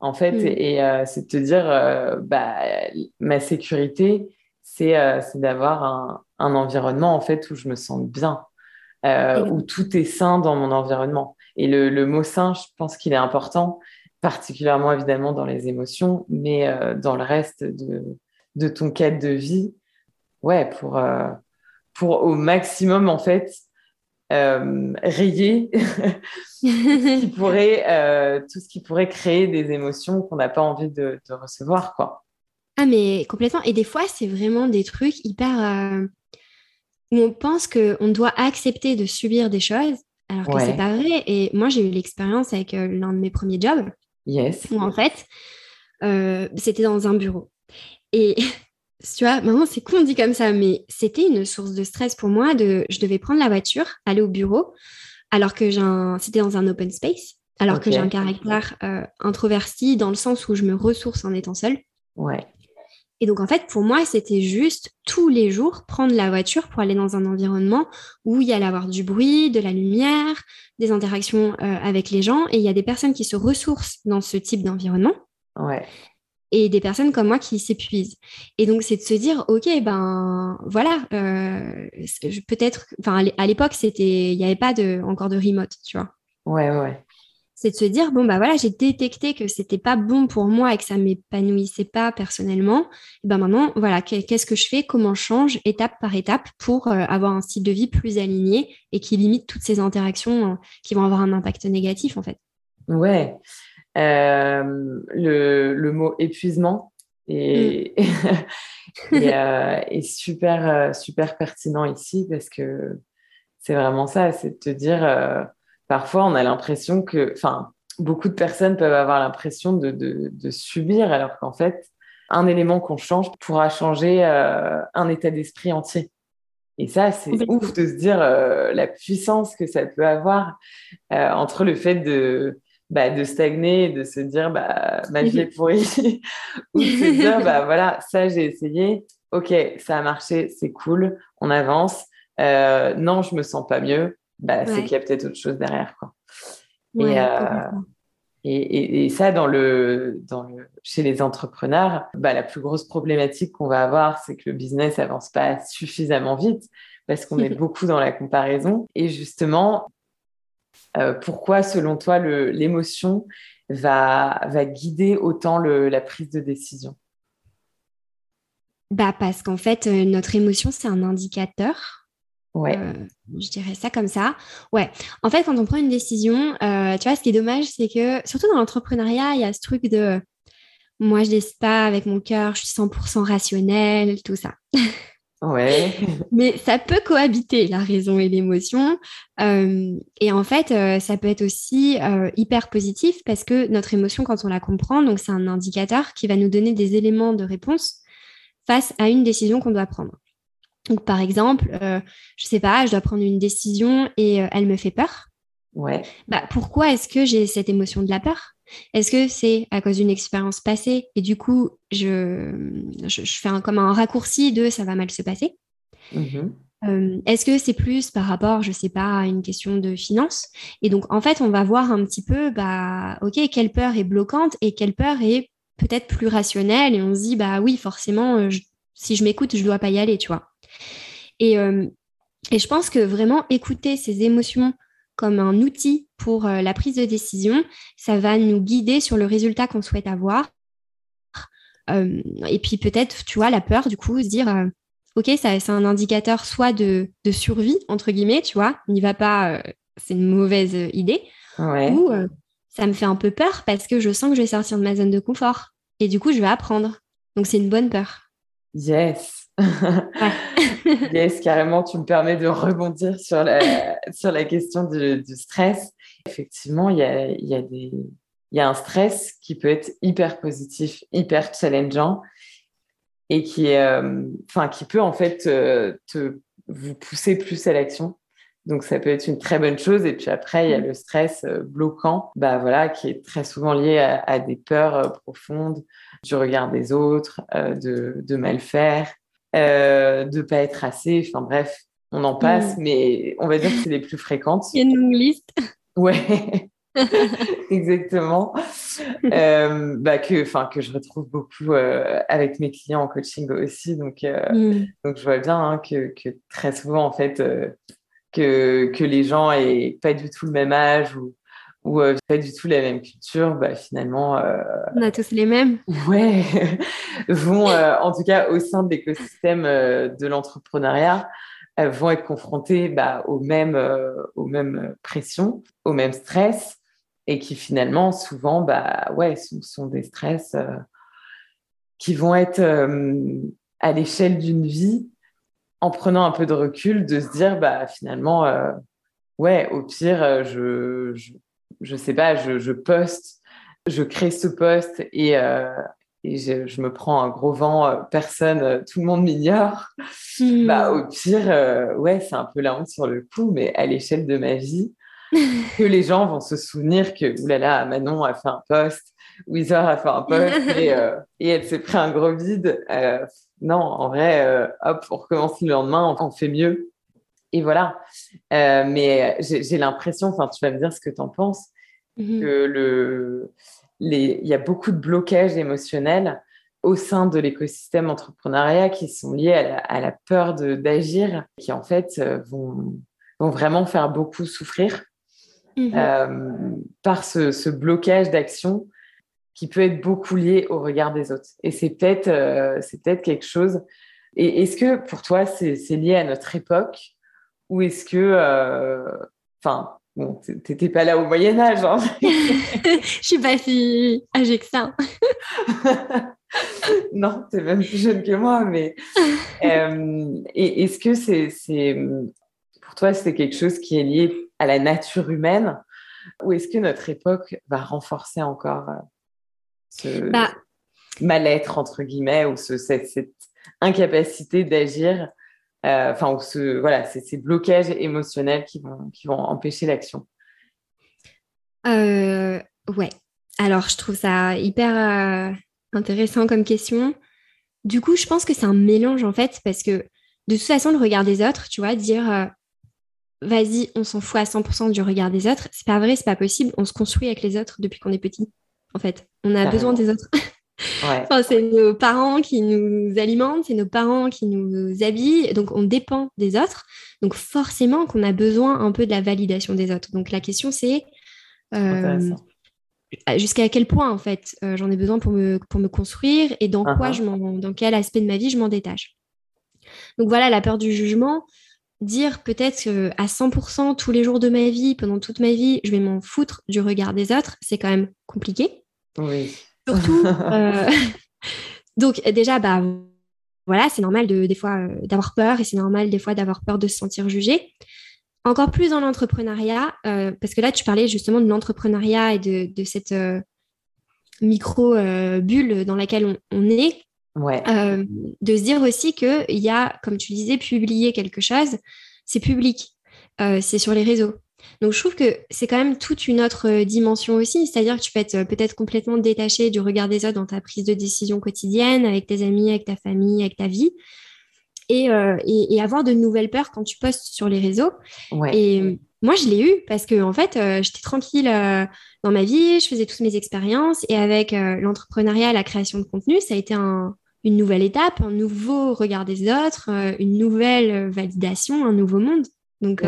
Speaker 1: en fait, mm. et, euh, c'est de te dire, euh, bah, ma sécurité, c'est euh, d'avoir un, un, environnement, en fait, où je me sens bien, où tout est sain dans mon environnement. Et le, le mot sain, je pense qu'il est important, particulièrement, évidemment, dans les émotions, mais dans le reste de, de ton cadre de vie, ouais, pour, pour au maximum, en fait, euh, rayer qui pourrait, euh, tout ce qui pourrait créer des émotions qu'on n'a pas envie de, recevoir. Quoi.
Speaker 2: Ah, mais complètement. Et des fois, c'est vraiment des trucs hyper. Euh, où on pense qu'on doit accepter de subir des choses, alors que c'est pas vrai. Et moi, j'ai eu l'expérience avec l'un de mes premiers jobs.
Speaker 1: Yes.
Speaker 2: Où en fait, c'était dans un bureau. Et tu vois, maintenant c'est con dit comme ça, mais c'était une source de stress pour moi. De, je devais prendre la voiture, aller au bureau, alors que c'était dans un open space, alors que j'ai un caractère euh, introverti dans le sens où je me ressource en étant seule.
Speaker 1: Ouais.
Speaker 2: Et donc en fait, pour moi, c'était juste tous les jours prendre la voiture pour aller dans un environnement où il y allait avoir du bruit, de la lumière, des interactions euh, avec les gens, et il y a des personnes qui se ressourcent dans ce type d'environnement.
Speaker 1: Ouais
Speaker 2: et des personnes comme moi qui s'épuisent. Et donc, c'est de se dire, OK, ben voilà, euh, peut-être, enfin, à l'époque, c'était, il n'y avait pas de, encore de remote, tu vois.
Speaker 1: Ouais, ouais.
Speaker 2: C'est de se dire, bon, bah voilà, j'ai détecté que c'était pas bon pour moi et que ça m'épanouissait pas personnellement. Et ben maintenant, voilà, qu'est-ce que je fais? Comment je change? Étape par étape pour euh, avoir un style de vie plus aligné et qui limite toutes ces interactions euh, qui vont avoir un impact négatif, en fait.
Speaker 1: Ouais. Euh, le, le, mot épuisement est, mm. euh, est, super, super pertinent ici parce que c'est vraiment ça, c'est de te dire, parfois on a l'impression que, enfin, beaucoup de personnes peuvent avoir l'impression de, de, de, subir alors qu'en fait, un élément qu'on change pourra changer un état d'esprit entier. Et ça, c'est ouf de se dire la puissance que ça peut avoir entre le fait de, bah, de stagner, de se dire bah, ma vie est pourrie, ou de se dire bah, voilà, ça j'ai essayé, ok, ça a marché, c'est cool, on avance. Euh, non, je me sens pas mieux, bah, c'est qu'il y a peut-être autre chose derrière. Quoi. Euh, et, et, et, ça, dans le, dans le, chez les entrepreneurs, bah, la plus grosse problématique qu'on va avoir, c'est que le business avance pas suffisamment vite parce qu'on est beaucoup dans la comparaison. Et justement, euh, pourquoi, selon toi, l'émotion va, va guider autant la prise de décision?
Speaker 2: Bah Parce qu'en fait, euh, notre émotion, c'est un indicateur.
Speaker 1: Ouais. Euh,
Speaker 2: je dirais ça comme ça. Ouais. En fait, quand on prend une décision, tu vois, ce qui est dommage, c'est que, surtout dans l'entrepreneuriat, il y a ce truc de moi, je laisse pas avec mon cœur, je suis 100% rationnel, tout ça.
Speaker 1: Ouais.
Speaker 2: Mais ça peut cohabiter, la raison et l'émotion. Euh, et en fait, euh, ça peut être aussi euh, hyper positif parce que notre émotion, quand on la comprend, donc c'est un indicateur qui va nous donner des éléments de réponse face à une décision qu'on doit prendre. Donc, par exemple, je sais pas, je dois prendre une décision et elle me fait peur.
Speaker 1: Ouais.
Speaker 2: Bah, pourquoi est-ce que j'ai cette émotion de la peur? Est-ce que c'est à cause d'une expérience passée et du coup, je, je, fais un, comme un raccourci de ça va mal se passer?
Speaker 1: Mm-hmm.
Speaker 2: Est-ce que c'est plus par rapport, je sais pas, à une question de finance Et donc, en fait, on va voir un petit peu, bah, ok, quelle peur est bloquante et quelle peur est peut-être plus rationnelle. Et on se dit, bah oui, forcément, si je m'écoute, je dois pas y aller, tu vois. Et, et je pense que vraiment écouter ces émotions comme un outil pour la prise de décision, ça va nous guider sur le résultat qu'on souhaite avoir. et puis peut-être, tu vois, la peur, du coup, se dire ok, c'est un indicateur soit de, survie, entre guillemets, tu vois, n'y va pas, euh, c'est une mauvaise euh, idée, ou euh, ça me fait un peu peur parce que je sens que je vais sortir de ma zone de confort. Et du coup, je vais apprendre. Donc, c'est une bonne peur.
Speaker 1: Yes. yes, carrément, tu me permets de rebondir sur la, sur la question du, stress. Effectivement, il y a, y, a y a un stress qui peut être hyper positif, hyper challengeant et qui, euh, qui peut en fait euh, te, vous pousser plus à l'action. Donc ça peut être une très bonne chose. Et puis après, il y a mm. le stress euh, bloquant, bah voilà, qui est très souvent lié à, des peurs profondes du regard des autres, de, de, mal faire, euh, de pas être assez. Enfin bref, on en passe, mm. mais on va dire que c'est les plus fréquentes.
Speaker 2: Il y a une longue liste.
Speaker 1: Ouais. Exactement. euh, bah que, enfin, que je retrouve beaucoup euh, avec mes clients en coaching aussi. Donc, euh, mm. donc je vois bien hein, que, que, très souvent, en fait, que, que les gens aient pas du tout le même âge ou, ou pas du tout la même culture, bah, finalement.
Speaker 2: On a tous les mêmes.
Speaker 1: Ouais. vont, en tout cas, au sein de l'écosystème de l'entrepreneuriat, vont être confrontés bah, aux, mêmes, aux mêmes pressions, au même stress, et qui finalement souvent bah ouais sont, des stress euh, qui vont être euh, à l'échelle d'une vie en prenant un peu de recul de se dire bah finalement euh, ouais au pire je, je, sais pas je, je, poste je crée ce poste et, et je, me prends un gros vent personne tout le monde m'ignore mmh. bah au pire ouais c'est un peu la honte sur le coup mais à l'échelle de ma vie que les gens vont se souvenir que, oulala, Manon a fait un post, Wizard a fait un post et, euh, et elle s'est pris un gros vide. Euh, non, en vrai, euh, hop, on recommence le lendemain, on, fait mieux. Et voilà. mais j'ai l'impression, enfin, tu vas me dire ce que tu en penses, mhm. que le, les, il y a beaucoup de blocages émotionnels au sein de l'écosystème entrepreneuriat qui sont liés à la, à la peur d'agir, qui en fait vont, vont vraiment faire beaucoup souffrir. Mhm. Euh, par ce, blocage d'action qui peut être beaucoup lié au regard des autres. Et c'est peut-être euh, quelque chose. Et est-ce que pour toi, c'est lié à notre époque ou est-ce que. Euh, enfin, bon, t'étais pas là au Moyen-Âge. Hein
Speaker 2: Je suis pas si âgée que ça.
Speaker 1: non, tu es même plus jeune que moi, mais et est-ce que c'est pour toi c'est quelque chose qui est lié à la nature humaine? Ou est-ce que notre époque va renforcer encore euh, ce bah. mal-être, entre guillemets, ou ce, cette, incapacité d'agir, euh, enfin, ou ce, voilà, ces blocages émotionnels qui vont, qui vont empêcher l'action
Speaker 2: euh, Ouais. Alors, je trouve ça hyper intéressant comme question. Du coup, je pense que c'est un mélange, en fait, parce que de toute façon, le regard des autres, tu vois, dire vas-y, on s'en fout à 100% du regard des autres. C'est pas vrai, c'est pas possible. On se construit avec les autres depuis qu'on est petit, en fait. On a besoin des autres. c'est nos parents qui nous alimentent, c'est nos parents qui nous habillent, donc on dépend des autres. Donc forcément qu'on a besoin un peu de la validation des autres. Donc la question c'est euh, jusqu'à quel point en fait euh, j'en ai besoin pour me, pour me construire et dans quoi uh-huh. je dans quel aspect de ma vie je m'en détache. Donc voilà la peur du jugement dire peut-être à 100% tous les jours de ma vie, pendant toute ma vie, je vais m'en foutre du regard des autres, c'est quand même compliqué.
Speaker 1: Oui.
Speaker 2: Surtout. Euh, donc déjà, bah voilà, c'est normal de, des fois euh, d'avoir peur et c'est normal des fois d'avoir peur de se sentir jugé. Encore plus dans l'entrepreneuriat, euh, parce que là, tu parlais justement de l'entrepreneuriat et de, cette micro-bulle dans laquelle on est.
Speaker 1: Ouais.
Speaker 2: De se dire aussi qu'il y a, comme tu disais, publier quelque chose, c'est public, c'est sur les réseaux. Donc je trouve que c'est quand même toute une autre euh, dimension aussi, c'est-à-dire que tu peux être peut-être complètement détaché du regard des autres dans ta prise de décision quotidienne, avec tes amis, avec ta famille, avec ta vie. et, et, avoir de nouvelles peurs quand tu postes sur les réseaux. Et moi, je l'ai eu parce que en fait, j'étais tranquille dans ma vie, je faisais toutes mes expériences et avec l'entrepreneuriat, la création de contenu, ça a été un, une nouvelle étape, un nouveau regard des autres, une nouvelle validation, un nouveau monde. Donc.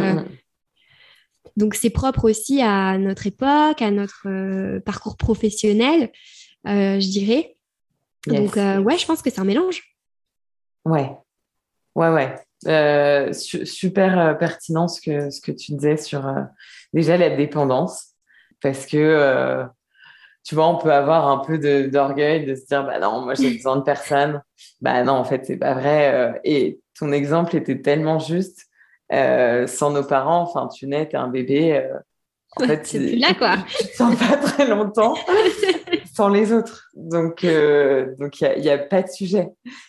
Speaker 2: Donc c'est propre aussi à notre époque, à notre euh, parcours professionnel, euh, je dirais. Donc euh, ouais, je pense que c'est un mélange.
Speaker 1: Ouais, ouais, ouais. super pertinent ce que, ce que tu disais sur déjà la dépendance, parce que tu vois, on peut avoir un peu d'orgueil de, se dire, bah non, moi j'ai besoin de personne. Bah non, en fait, c'est pas vrai. Et ton exemple était tellement juste euh, sans nos parents, enfin, tu nais, t'es un bébé. Euh,
Speaker 2: en fait, c'est là, quoi.
Speaker 1: Sens pas très longtemps sans les autres. Donc, euh, donc il n'y a, pas de sujet.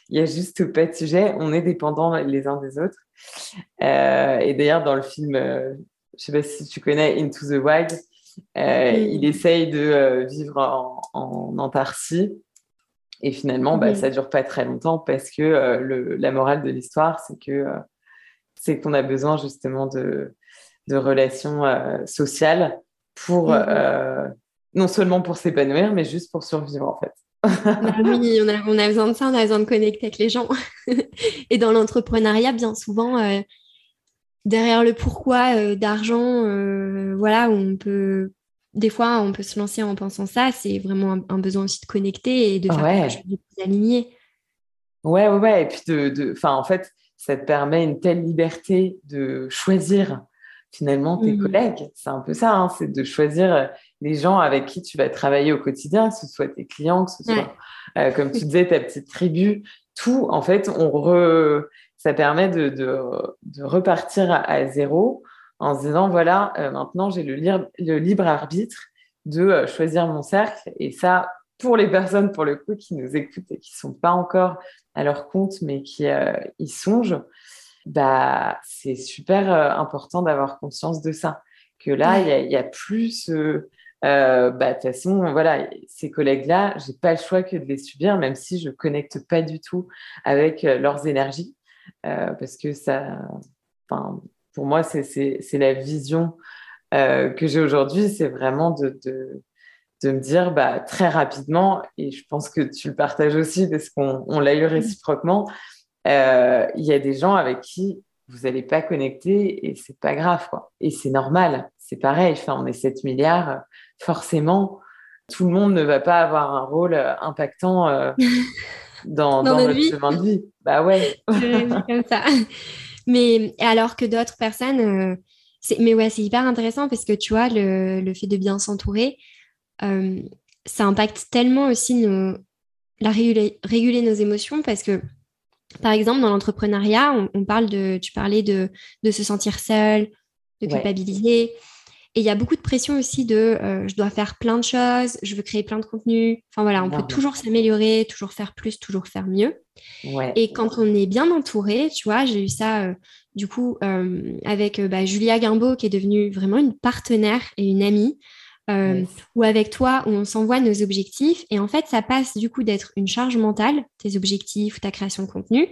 Speaker 1: Il y a juste pas de sujet. On est dépendants les uns des autres. et d'ailleurs, dans le film, je sais pas si tu connais Into the Wild, il essaye de vivre en, en Antarctique. Et finalement, bah, ça dure pas très longtemps parce que le, la morale de l'histoire, c'est que c'est qu'on a besoin justement de, relations euh, sociales pour mhm. euh, non seulement pour s'épanouir, mais juste pour survivre en fait.
Speaker 2: Bah oui, on a, besoin de ça, on a besoin de connecter avec les gens. Et dans l'entrepreneuriat, bien souvent, euh, derrière le pourquoi d'argent, voilà, on peut des fois, on peut se lancer en pensant ça. C'est vraiment un, besoin aussi de connecter et de faire quelque chose de plus aligné.
Speaker 1: Ouais, ouais, ouais. Et puis, de, enfin, en fait, ça te permet une telle liberté de choisir finalement tes mmh. collègues. C'est un peu ça, hein, c'est de choisir les gens avec qui tu vas travailler au quotidien, que ce soit tes clients, que ce soit, euh, comme tu disais, ta petite tribu. Tout, en fait, on ça permet de, de, repartir à, zéro en se disant, voilà, euh, maintenant j'ai le, le, libre arbitre de euh, choisir mon cercle. Et ça, pour les personnes, pour le coup, qui nous écoutent et qui ne sont pas encore à leur compte, mais qui euh, y songent, bah, c'est super euh, important d'avoir conscience de ça. Que là, il n'y a, plus euh, bah, de toute façon, voilà, ces collègues-là, j'ai pas le choix que de les subir, même si je connecte pas du tout avec leurs énergies, parce que ça, pour moi, c'est la vision que j'ai aujourd'hui, c'est vraiment de, de me dire bah, très rapidement, et je pense que tu le partages aussi parce qu'on l'a eu réciproquement, euh, il y a des gens avec qui vous n'allez pas connecter et c'est pas grave. Quoi. Et c'est normal, c'est pareil, enfin, on est 7 milliards, forcément, tout le monde ne va pas avoir un rôle euh, impactant euh, dans, dans, notre chemin de vie. Bah ouais.
Speaker 2: comme ça. Mais alors que d'autres personnes, mais ouais, c'est hyper intéressant parce que tu vois, le, le fait de bien s'entourer, euh, ça impacte tellement aussi nos, la réguler, réguler, nos émotions parce que, par exemple, dans l'entrepreneuriat, on, parle de, tu parlais de, de se sentir seul, de culpabiliser. Et il y a beaucoup de pression aussi de euh, je dois faire plein de choses, je veux créer plein de contenu. Enfin voilà, on peut toujours s'améliorer, toujours faire plus, toujours faire mieux. Et quand on est bien entouré, tu vois, j'ai eu ça euh, du coup avec bah, Julia Guimbaud qui est devenue vraiment une partenaire et une amie. Euh, ou avec toi où on s'envoie nos objectifs. Et en fait, ça passe du coup d'être une charge mentale, tes objectifs ou ta création de contenu,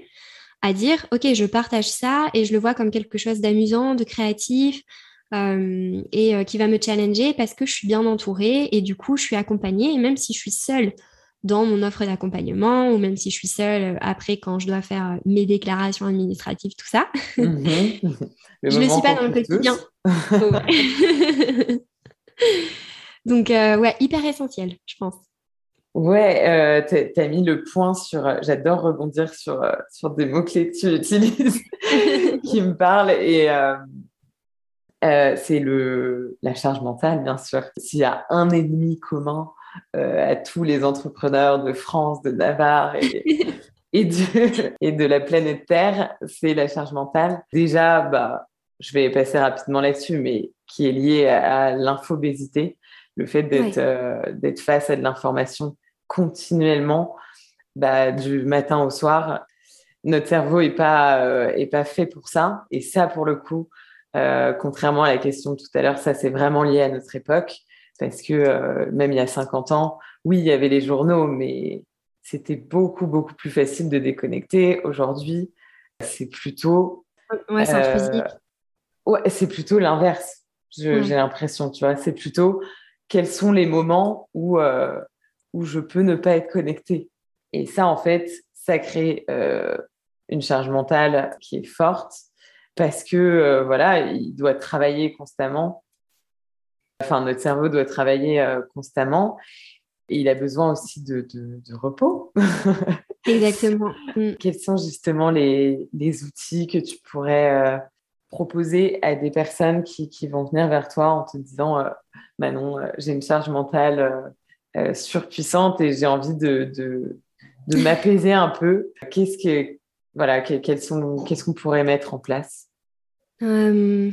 Speaker 2: à dire, OK, je partage ça et je le vois comme quelque chose d'amusant, de créatif euh, et euh, qui va me challenger parce que je suis bien entourée et du coup, je suis accompagnée. Et même si je suis seule dans mon offre d'accompagnement ou même si je suis seule après quand je dois faire mes déclarations administratives, tout ça, mm-hmm. je ne le suis pas dans le quotidien. Donc, euh, ouais, hyper essentiel, je pense.
Speaker 1: Ouais, euh, tu as mis le point sur. Euh, j'adore rebondir sur, sur des mots-clés que tu utilises qui me parlent. Et c'est la charge mentale, bien sûr. S'il y a un ennemi commun à tous les entrepreneurs de France, de Navarre et, et, de, et de la planète Terre, c'est la charge mentale. Déjà, bah, je vais passer rapidement là-dessus, mais qui est liée à, à l'infobésité le fait d'être euh, face à de l'information continuellement, bah, du matin au soir, notre cerveau n'est pas, euh, est pas fait pour ça. Et ça, pour le coup, euh, contrairement à la question de tout à l'heure, ça, c'est vraiment lié à notre époque. Parce que même il y a 50 ans, oui, il y avait les journaux, mais c'était beaucoup, beaucoup plus facile de déconnecter. Aujourd'hui, c'est plutôt.
Speaker 2: Ouais, c'est intrusif.
Speaker 1: Ouais, c'est plutôt l'inverse. J'ai l'impression, tu vois. C'est plutôt quels sont les moments où, où je peux ne pas être connectée? Et ça, en fait, ça crée une charge mentale qui est forte parce que, voilà, il doit travailler constamment. Enfin, notre cerveau doit travailler constamment. Et il a besoin aussi de, de, repos.
Speaker 2: Exactement.
Speaker 1: Mm. Quels sont justement les, les, outils que tu pourrais proposer à des personnes qui, qui, vont venir vers toi en te disant Manon, j'ai une charge mentale euh, surpuissante et j'ai envie de, de, de m'apaiser un peu. Qu'est-ce que voilà, sont, qu'est-ce qu'on pourrait mettre en place?
Speaker 2: Euh,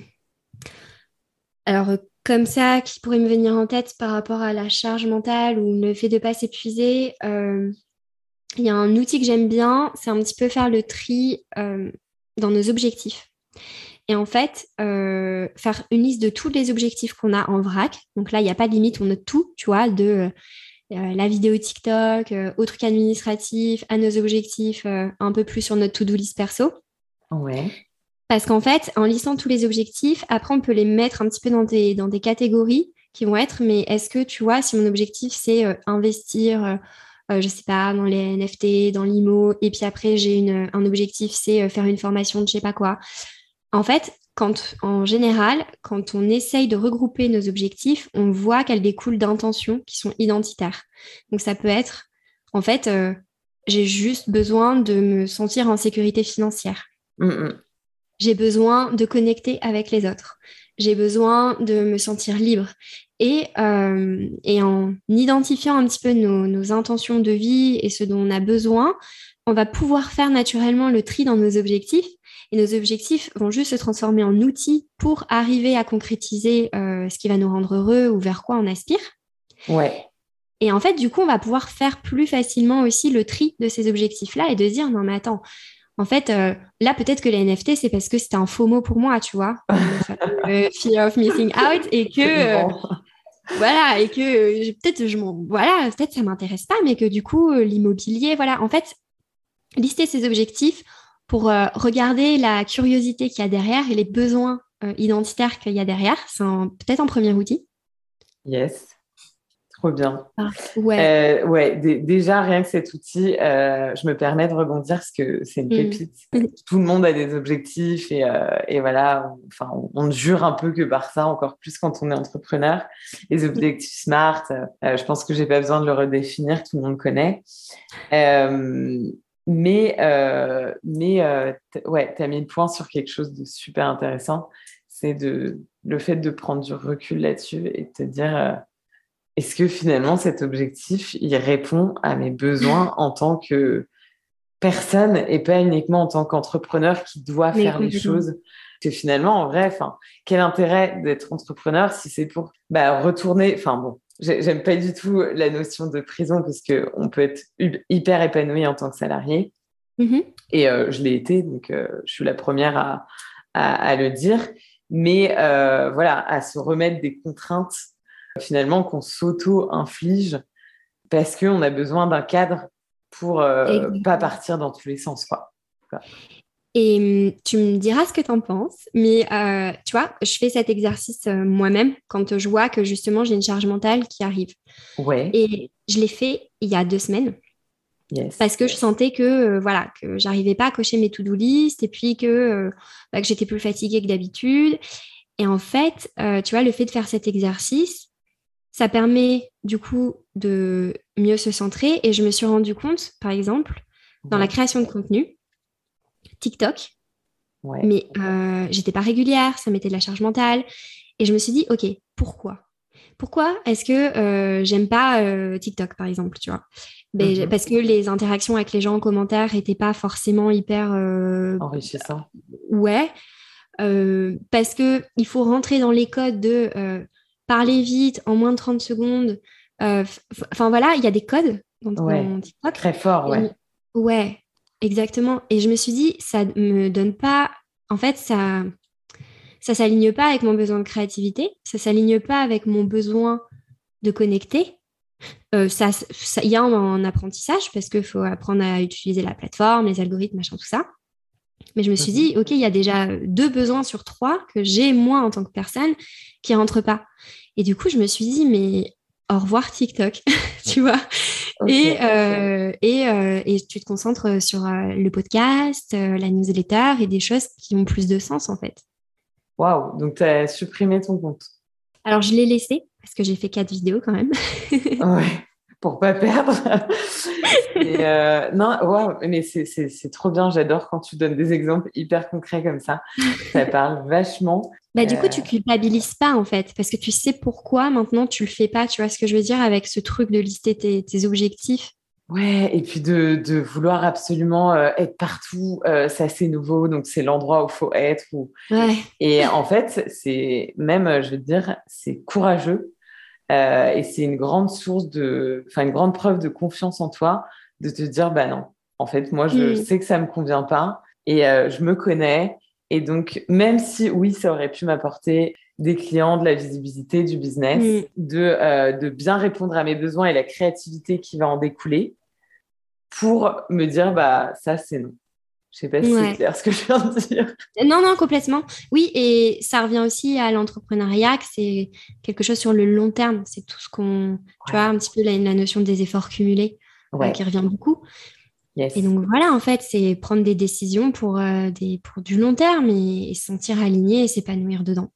Speaker 2: Alors comme ça, qui pourrait me venir en tête par rapport à la charge mentale ou le fait de ne pas s'épuiser, euh, il y a un outil que j'aime bien, c'est un petit peu faire le tri dans nos objectifs. Et en fait, euh, faire une liste de tous les objectifs qu'on a en vrac. Donc là, il n'y a pas de limite, on note tout, tu vois, de euh, la vidéo TikTok, euh, au truc administratif, à nos objectifs, un peu plus sur notre to-do list perso.
Speaker 1: Ouais.
Speaker 2: Parce qu'en fait, en listant tous les objectifs, après, on peut les mettre un petit peu dans des, dans des catégories qui vont être, mais est-ce que, tu vois, si mon objectif, c'est investir... je je sais pas, dans les NFT, dans l'IMO, et puis après j'ai un objectif, c'est faire une formation de je sais pas quoi. En fait, quand, en général, quand on essaye de regrouper nos objectifs, on voit qu'elles découlent d'intentions qui sont identitaires. Donc ça peut être, en fait, euh, j'ai juste besoin de me sentir en sécurité financière.
Speaker 1: Mm, mm.
Speaker 2: J'ai besoin de connecter avec les autres. J'ai besoin de me sentir libre. Et, euh, en identifiant un petit peu nos intentions de vie et ce dont on a besoin, on va pouvoir faire naturellement le tri dans nos objectifs et nos objectifs vont juste se transformer en outils pour arriver à concrétiser euh, ce qui va nous rendre heureux ou vers quoi on aspire.
Speaker 1: Ouais.
Speaker 2: Et en fait, du coup, on va pouvoir faire plus facilement aussi le tri de ces objectifs-là et de dire non, mais attends, en fait, euh, là, peut-être que les NFT, c'est parce que c'était un faux mot pour moi, tu vois, euh, fear of missing out, et que voilà, et que peut-être je m'en, voilà, peut-être ça m'intéresse pas, mais que du coup, l'immobilier, voilà, en fait, lister ces objectifs pour euh, regarder la curiosité qu'il y a derrière et les besoins euh, identitaires qu'il y a derrière. C'est peut-être un premier outil.
Speaker 1: Yes, trop bien.
Speaker 2: Ah, ouais.
Speaker 1: Euh, ouais déjà, rien que cet outil, je me permets de rebondir parce que c'est une mm. pépite. Tout le monde a des objectifs et, et voilà, enfin, on, jure un peu que par ça, encore plus quand on est entrepreneur. Les objectifs SMART, je pense que j'ai pas besoin de le redéfinir, tout le monde connaît. Mais, euh, mais euh, ouais, tu as mis le point sur quelque chose de super intéressant. C'est de, le fait de prendre du recul là-dessus et de te dire euh, est-ce que finalement cet objectif, il répond à mes besoins en tant que personne et pas uniquement en tant qu'entrepreneur qui doit faire les choses? Que finalement, en vrai, quel intérêt d'être entrepreneur si c'est pour bah, retourner, enfin bon, J'aime pas du tout la notion de prison parce qu'on peut être hyper épanoui en tant que salarié.
Speaker 2: Mm-hmm.
Speaker 1: Et euh, je l'ai été, donc euh, je suis la première à, à, le dire. Mais euh, voilà, à se remettre des contraintes finalement qu'on s'auto-inflige parce qu'on a besoin d'un cadre pour pas partir dans tous les sens. Quoi.
Speaker 2: Et hum, tu me diras ce que tu en penses. Mais euh, tu vois, je fais cet exercice euh, moi-même quand je vois que justement j'ai une charge mentale qui arrive.
Speaker 1: Ouais.
Speaker 2: Et je l'ai fait il y a deux semaines.
Speaker 1: Yes.
Speaker 2: Parce que je sentais que euh, voilà que j'arrivais pas à cocher mes to-do list et puis que, bah, que j'étais plus fatiguée que d'habitude. Et en fait, tu vois, le fait de faire cet exercice, ça permet du coup de mieux se centrer. Et je me suis rendu compte, par exemple, dans la création de contenu, TikTok. Mais euh, j'étais pas régulière, ça mettait de la charge mentale. Et je me suis dit, OK, pourquoi? Pourquoi est-ce que euh, j'aime pas euh, TikTok, par exemple, tu vois? Ben, mhm. Parce que les interactions avec les gens en commentaire n'étaient pas forcément hyper...
Speaker 1: Enrichissant.
Speaker 2: Ouais. parce qu'il faut rentrer dans les codes de parler vite en moins de 30 secondes. Enfin voilà, il y a des codes
Speaker 1: dans, TikTok. Très fort, ouais.
Speaker 2: ouais, Exactement. Et je me suis dit, ça me donne pas. En fait, ça ça s'aligne pas avec mon besoin de créativité, ça s'aligne pas avec mon besoin de connecter. Euh, ça, il y a un, apprentissage parce qu'il faut apprendre à utiliser la plateforme, les algorithmes, machin, tout ça. Mais je me suis dit, OK, il y a déjà deux besoins sur trois que j'ai moi en tant que personne qui rentrent pas. Et du coup, je me suis dit, mais au revoir TikTok, tu vois. Et, euh, et, euh, et, tu te concentres sur euh, le podcast, la newsletter et des choses qui ont plus de sens en fait.
Speaker 1: Waouh, donc tu as supprimé ton compte
Speaker 2: Alors je l'ai laissé parce que j'ai fait quatre vidéos quand même.
Speaker 1: ouais, pour pas perdre. non, waouh, mais c'est trop bien, j'adore quand tu donnes des exemples hyper concrets comme ça. Ça parle vachement.
Speaker 2: Bah, du coup, tu culpabilises pas en fait, parce que tu sais pourquoi maintenant tu le fais pas. Tu vois ce que je veux dire avec ce truc de lister tes, objectifs?
Speaker 1: Ouais, et puis de, de vouloir absolument euh, être partout, euh, c'est assez nouveau, donc c'est l'endroit où il faut être.
Speaker 2: Ouais.
Speaker 1: Et en fait, c'est même, je veux dire, c'est courageux euh, et c'est une grande source de, enfin une grande preuve de confiance en toi, de te dire, bah non, en fait, moi, je mm. sais que ça me convient pas et je me connais et donc, même si oui, ça aurait pu m'apporter des clients, de la visibilité, du business, mm. de, euh, de bien répondre à mes besoins et la créativité qui va en découler, pour me dire, bah, ça, c'est non. Je sais pas si c'est clair ce que je viens de dire.
Speaker 2: Non, non, complètement. Oui, et ça revient aussi à l'entrepreneuriat, que c'est quelque chose sur le long terme. C'est tout ce qu'on. Tu vois, un petit peu la, la notion des efforts cumulés euh, qui revient beaucoup. Et donc voilà, en fait, c'est prendre des décisions pour, euh, des, pour du long terme et, se sentir aligné et s'épanouir dedans.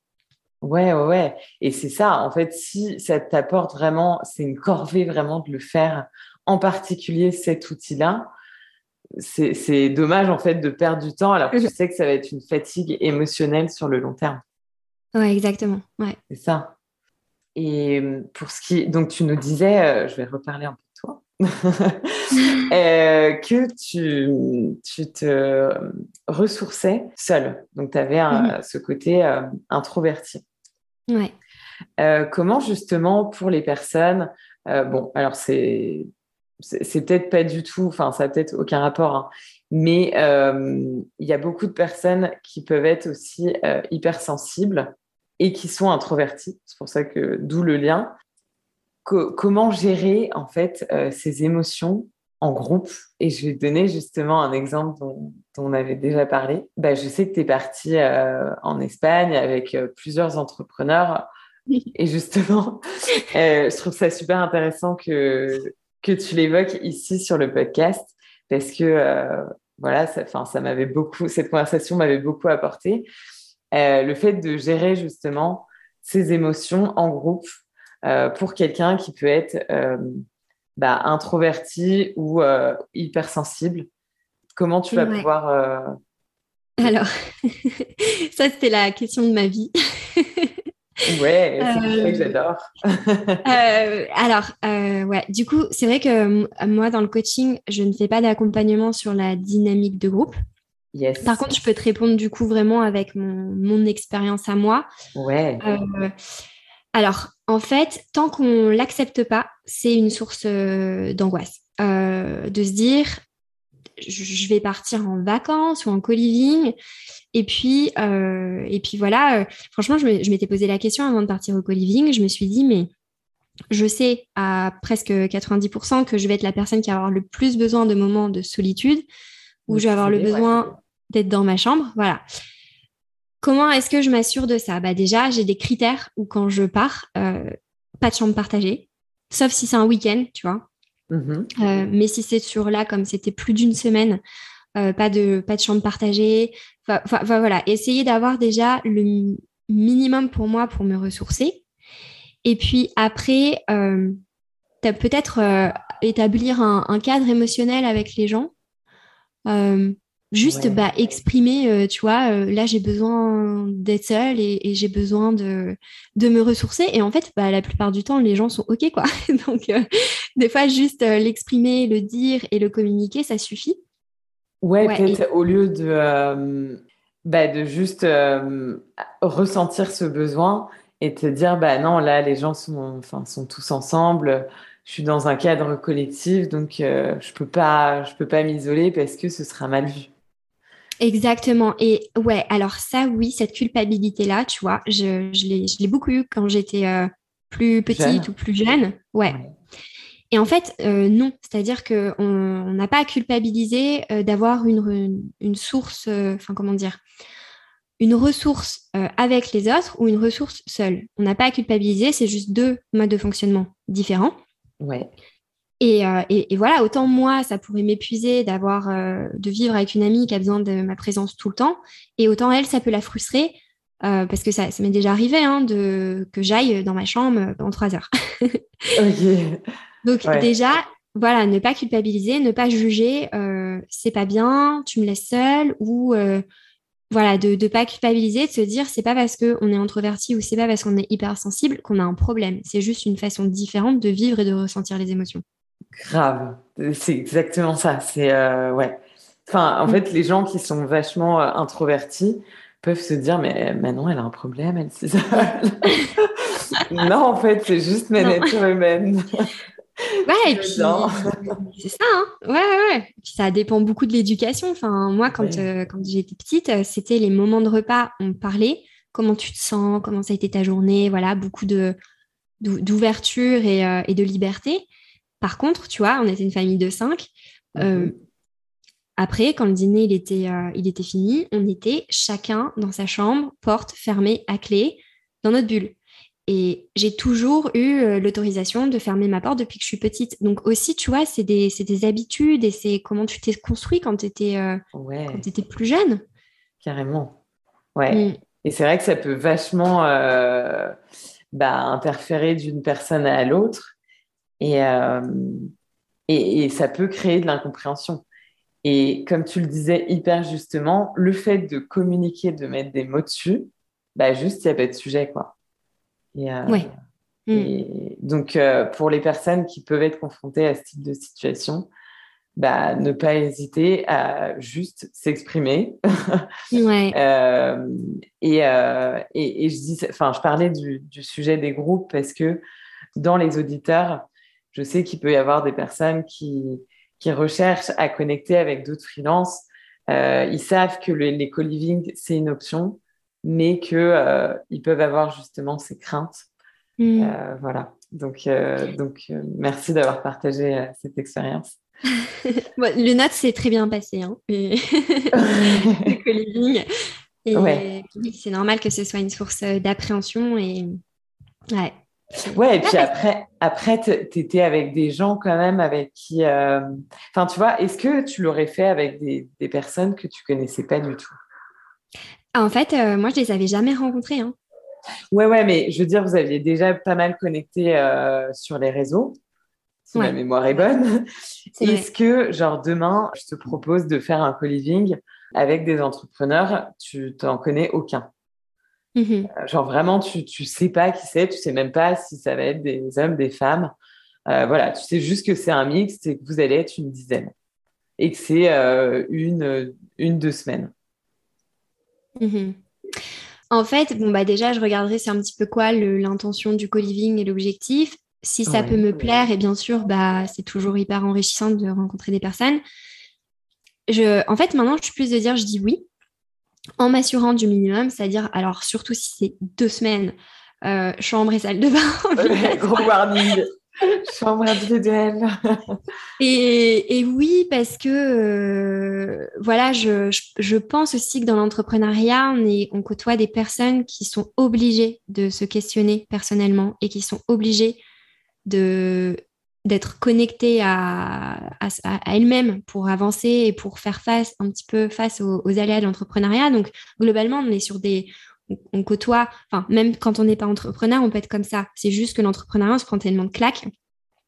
Speaker 1: Ouais, ouais, ouais. Et c'est ça, en fait, si ça t'apporte vraiment, c'est une corvée vraiment de le faire, en particulier cet outil-là, c'est dommage en fait de perdre du temps alors que tu sais que ça va être une fatigue émotionnelle sur le long terme.
Speaker 2: Ouais, exactement. Ouais.
Speaker 1: C'est ça. Et pour ce qui. Donc, tu nous disais, euh, je vais reparler un peu de toi. Euh, que tu, tu, te ressourçais seule. Donc, tu avais mhm. ce côté euh, introverti.
Speaker 2: Ouais.
Speaker 1: Euh, comment, justement, pour les personnes, bon, alors c'est c'est peut-être pas du tout, enfin, ça n'a peut-être aucun rapport, hein, mais il y a beaucoup de personnes qui peuvent être aussi hypersensibles et qui sont introverties. C'est pour ça que d'où le lien comment gérer en fait euh, ces émotions en groupe? Et je vais te donner justement un exemple dont, on avait déjà parlé. Bah, je sais que tu es partie euh, en Espagne avec euh, plusieurs entrepreneurs. Et justement, je trouve ça super intéressant que, que tu l'évoques ici sur le podcast parce que voilà, ça, ça m'avait beaucoup, cette conversation m'avait beaucoup apporté. le fait de gérer justement ces émotions en groupe euh, pour quelqu'un qui peut être euh, bah, introverti ou euh, hypersensible Comment tu vas pouvoir...
Speaker 2: Alors, ça, c'était la question de ma vie.
Speaker 1: Ouais, c'est ça que j'adore.
Speaker 2: alors, ouais, du coup, c'est vrai que moi, dans le coaching, je ne fais pas d'accompagnement sur la dynamique de groupe.
Speaker 1: Yes.
Speaker 2: Par contre, je peux te répondre du coup vraiment avec mon, mon expérience à moi.
Speaker 1: Ouais.
Speaker 2: Alors, en fait, tant qu'on l'accepte pas, c'est une source euh, d'angoisse. Euh, de se dire, je vais partir en vacances ou en co-living. Et puis, euh, et puis voilà, franchement, je m'étais posé la question avant de partir au co-living. Je me suis dit, mais je sais à presque 90% que je vais être la personne qui va avoir le plus besoin de moments de solitude, où je vais avoir le besoin d'être dans ma chambre. Voilà. Comment est-ce que je m'assure de ça? Bah Déjà, j'ai des critères où quand je pars, euh, pas de chambre partagée, sauf si c'est un week-end, tu vois. Mm-hmm. Euh, mais si c'est sur là, comme c'était plus d'une semaine, euh, pas, de, pas de chambre partagée. Voilà, essayer d'avoir déjà le minimum pour moi pour me ressourcer. Et puis après, peut-être établir un, cadre émotionnel avec les gens. Juste bah, exprimer, euh, tu vois, euh, là j'ai besoin d'être seule et, j'ai besoin de, de me ressourcer. Et en fait, bah, la plupart du temps, les gens sont OK, quoi. Donc, euh, des fois, juste l'exprimer, le dire et le communiquer, ça suffit.
Speaker 1: Ouais, peut-être au lieu de, bah, de juste ressentir ce besoin et te dire, bah non, là, les gens sont, enfin, sont tous ensemble je suis dans un cadre collectif, donc je peux pas, je peux pas m'isoler parce que ce sera mal vu.
Speaker 2: Exactement. Et ouais, alors ça, oui, cette culpabilité-là, tu vois, je, je l'ai beaucoup eu quand j'étais euh, plus petite ou plus jeune. Ouais. Et en fait, non. C'est-à-dire qu'on n'a pas à culpabiliser d'avoir une, une, source, enfin, comment dire, une ressource avec les autres ou une ressource seule. On n'a pas à culpabiliser, c'est juste deux modes de fonctionnement différents.
Speaker 1: Ouais.
Speaker 2: Euh, et, et, voilà, autant moi, ça pourrait m'épuiser d'avoir, euh, de vivre avec une amie qui a besoin de ma présence tout le temps, et autant elle, ça peut la frustrer, euh, parce que ça, ça m'est déjà arrivé hein, de, que j'aille dans ma chambre pendant trois heures. Donc déjà, voilà, ne pas culpabiliser, ne pas juger, c'est pas bien, tu me laisses seule, ou voilà, de ne pas culpabiliser, de se dire c'est pas parce qu'on est introverti ou c'est pas parce qu'on est hypersensible qu'on a un problème. C'est juste une façon différente de vivre et de ressentir les émotions.
Speaker 1: Grave, c'est exactement ça. C'est euh, ouais. Enfin, en fait, les gens qui sont vachement euh, introvertis peuvent se dire mais Manon, elle a un problème, elle s'isole. non, en fait, c'est juste ma nature humaine.
Speaker 2: Ouais, et puis c'est ça, hein ouais, ouais, ouais. Puis ça dépend beaucoup de l'éducation. Enfin, moi, quand, euh, quand j'étais petite, c'était les moments de repas, on parlait, comment tu te sens, comment ça a été ta journée, voilà, beaucoup de d'ouverture et, et, de liberté. Par contre, tu vois, on était une famille de cinq. Euh, mhm. après, quand le dîner il était, euh, il était fini, on était chacun dans sa chambre, porte fermée à clé, dans notre bulle. Et j'ai toujours eu euh, l'autorisation de fermer ma porte depuis que je suis petite. Donc aussi, tu vois, c'est des, des, habitudes et c'est comment tu t'es construit quand tu étais, étais, plus jeune.
Speaker 1: Carrément. Ouais. Mm. Et c'est vrai que ça peut vachement bah, interférer d'une personne à l'autre. Euh, et, et, ça peut créer de l'incompréhension. Et comme tu le disais hyper justement, le fait de communiquer, de mettre des mots dessus, bah juste, il n'y a pas de sujet, quoi. Et, euh, et donc, euh, pour les personnes qui peuvent être confrontées à ce type de situation, bah, ne pas hésiter à juste s'exprimer.
Speaker 2: ouais.
Speaker 1: et, et, et, je dis, enfin, je parlais du, du, sujet des groupes parce que dans les auditeurs, je sais qu'il peut y avoir des personnes qui, qui recherchent à connecter avec d'autres freelances. Euh, ils savent que les co-living, c'est une option, mais qu'ils euh, peuvent avoir justement ces craintes. Mm. Euh, voilà. Donc, donc merci d'avoir partagé cette expérience.
Speaker 2: le note s'est très bien passé. Hein, le co-living. Et c'est normal que ce soit une source d'appréhension. Et ouais,
Speaker 1: Ouais, et puis après, après tu étais avec des gens quand même avec qui. Euh, enfin, tu vois, est-ce que tu l'aurais fait avec des, des, personnes que tu connaissais pas du tout?
Speaker 2: Ah, En fait, euh, moi, je les avais jamais rencontrées. Hein.
Speaker 1: Ouais, ouais, mais je veux dire, vous aviez déjà pas mal connecté euh, sur les réseaux, si ma mémoire est bonne. Est-ce que, genre, demain, je te propose de faire un co-living avec des entrepreneurs, tu t'en connais aucun? Mhm. Euh, genre vraiment, tu ne sais pas qui c'est, tu sais même pas si ça va être des hommes, des femmes. Euh, voilà, tu sais juste que c'est un mix et que vous allez être une dizaine. Et que c'est euh, une, une, deux semaines.
Speaker 2: Mhm. En fait, bon, bah déjà, je regarderai c'est un petit peu quoi l'intention du co-living et l'objectif. Si ça peut me plaire, et bien sûr, bah, c'est toujours hyper enrichissant de rencontrer des personnes. Je, en fait, maintenant, je suis plus de dire je dis oui en m'assurant du minimum, c'est-à-dire, alors surtout si c'est deux semaines, euh, chambre et salle de bain.
Speaker 1: gros warning. chambre individuelle.
Speaker 2: et, et oui, parce que euh, voilà, je, je, pense aussi que dans l'entrepreneuriat, on, on côtoie des personnes qui sont obligées de se questionner personnellement et qui sont obligées de d'être connectée à, à, elle-même pour avancer et pour faire face un petit peu face aux, aléas de l'entrepreneuriat. Donc, globalement, on est sur des... On, côtoie, enfin, même quand on n'est pas entrepreneur, on peut être comme ça. C'est juste que l'entrepreneuriat, se prend tellement de claques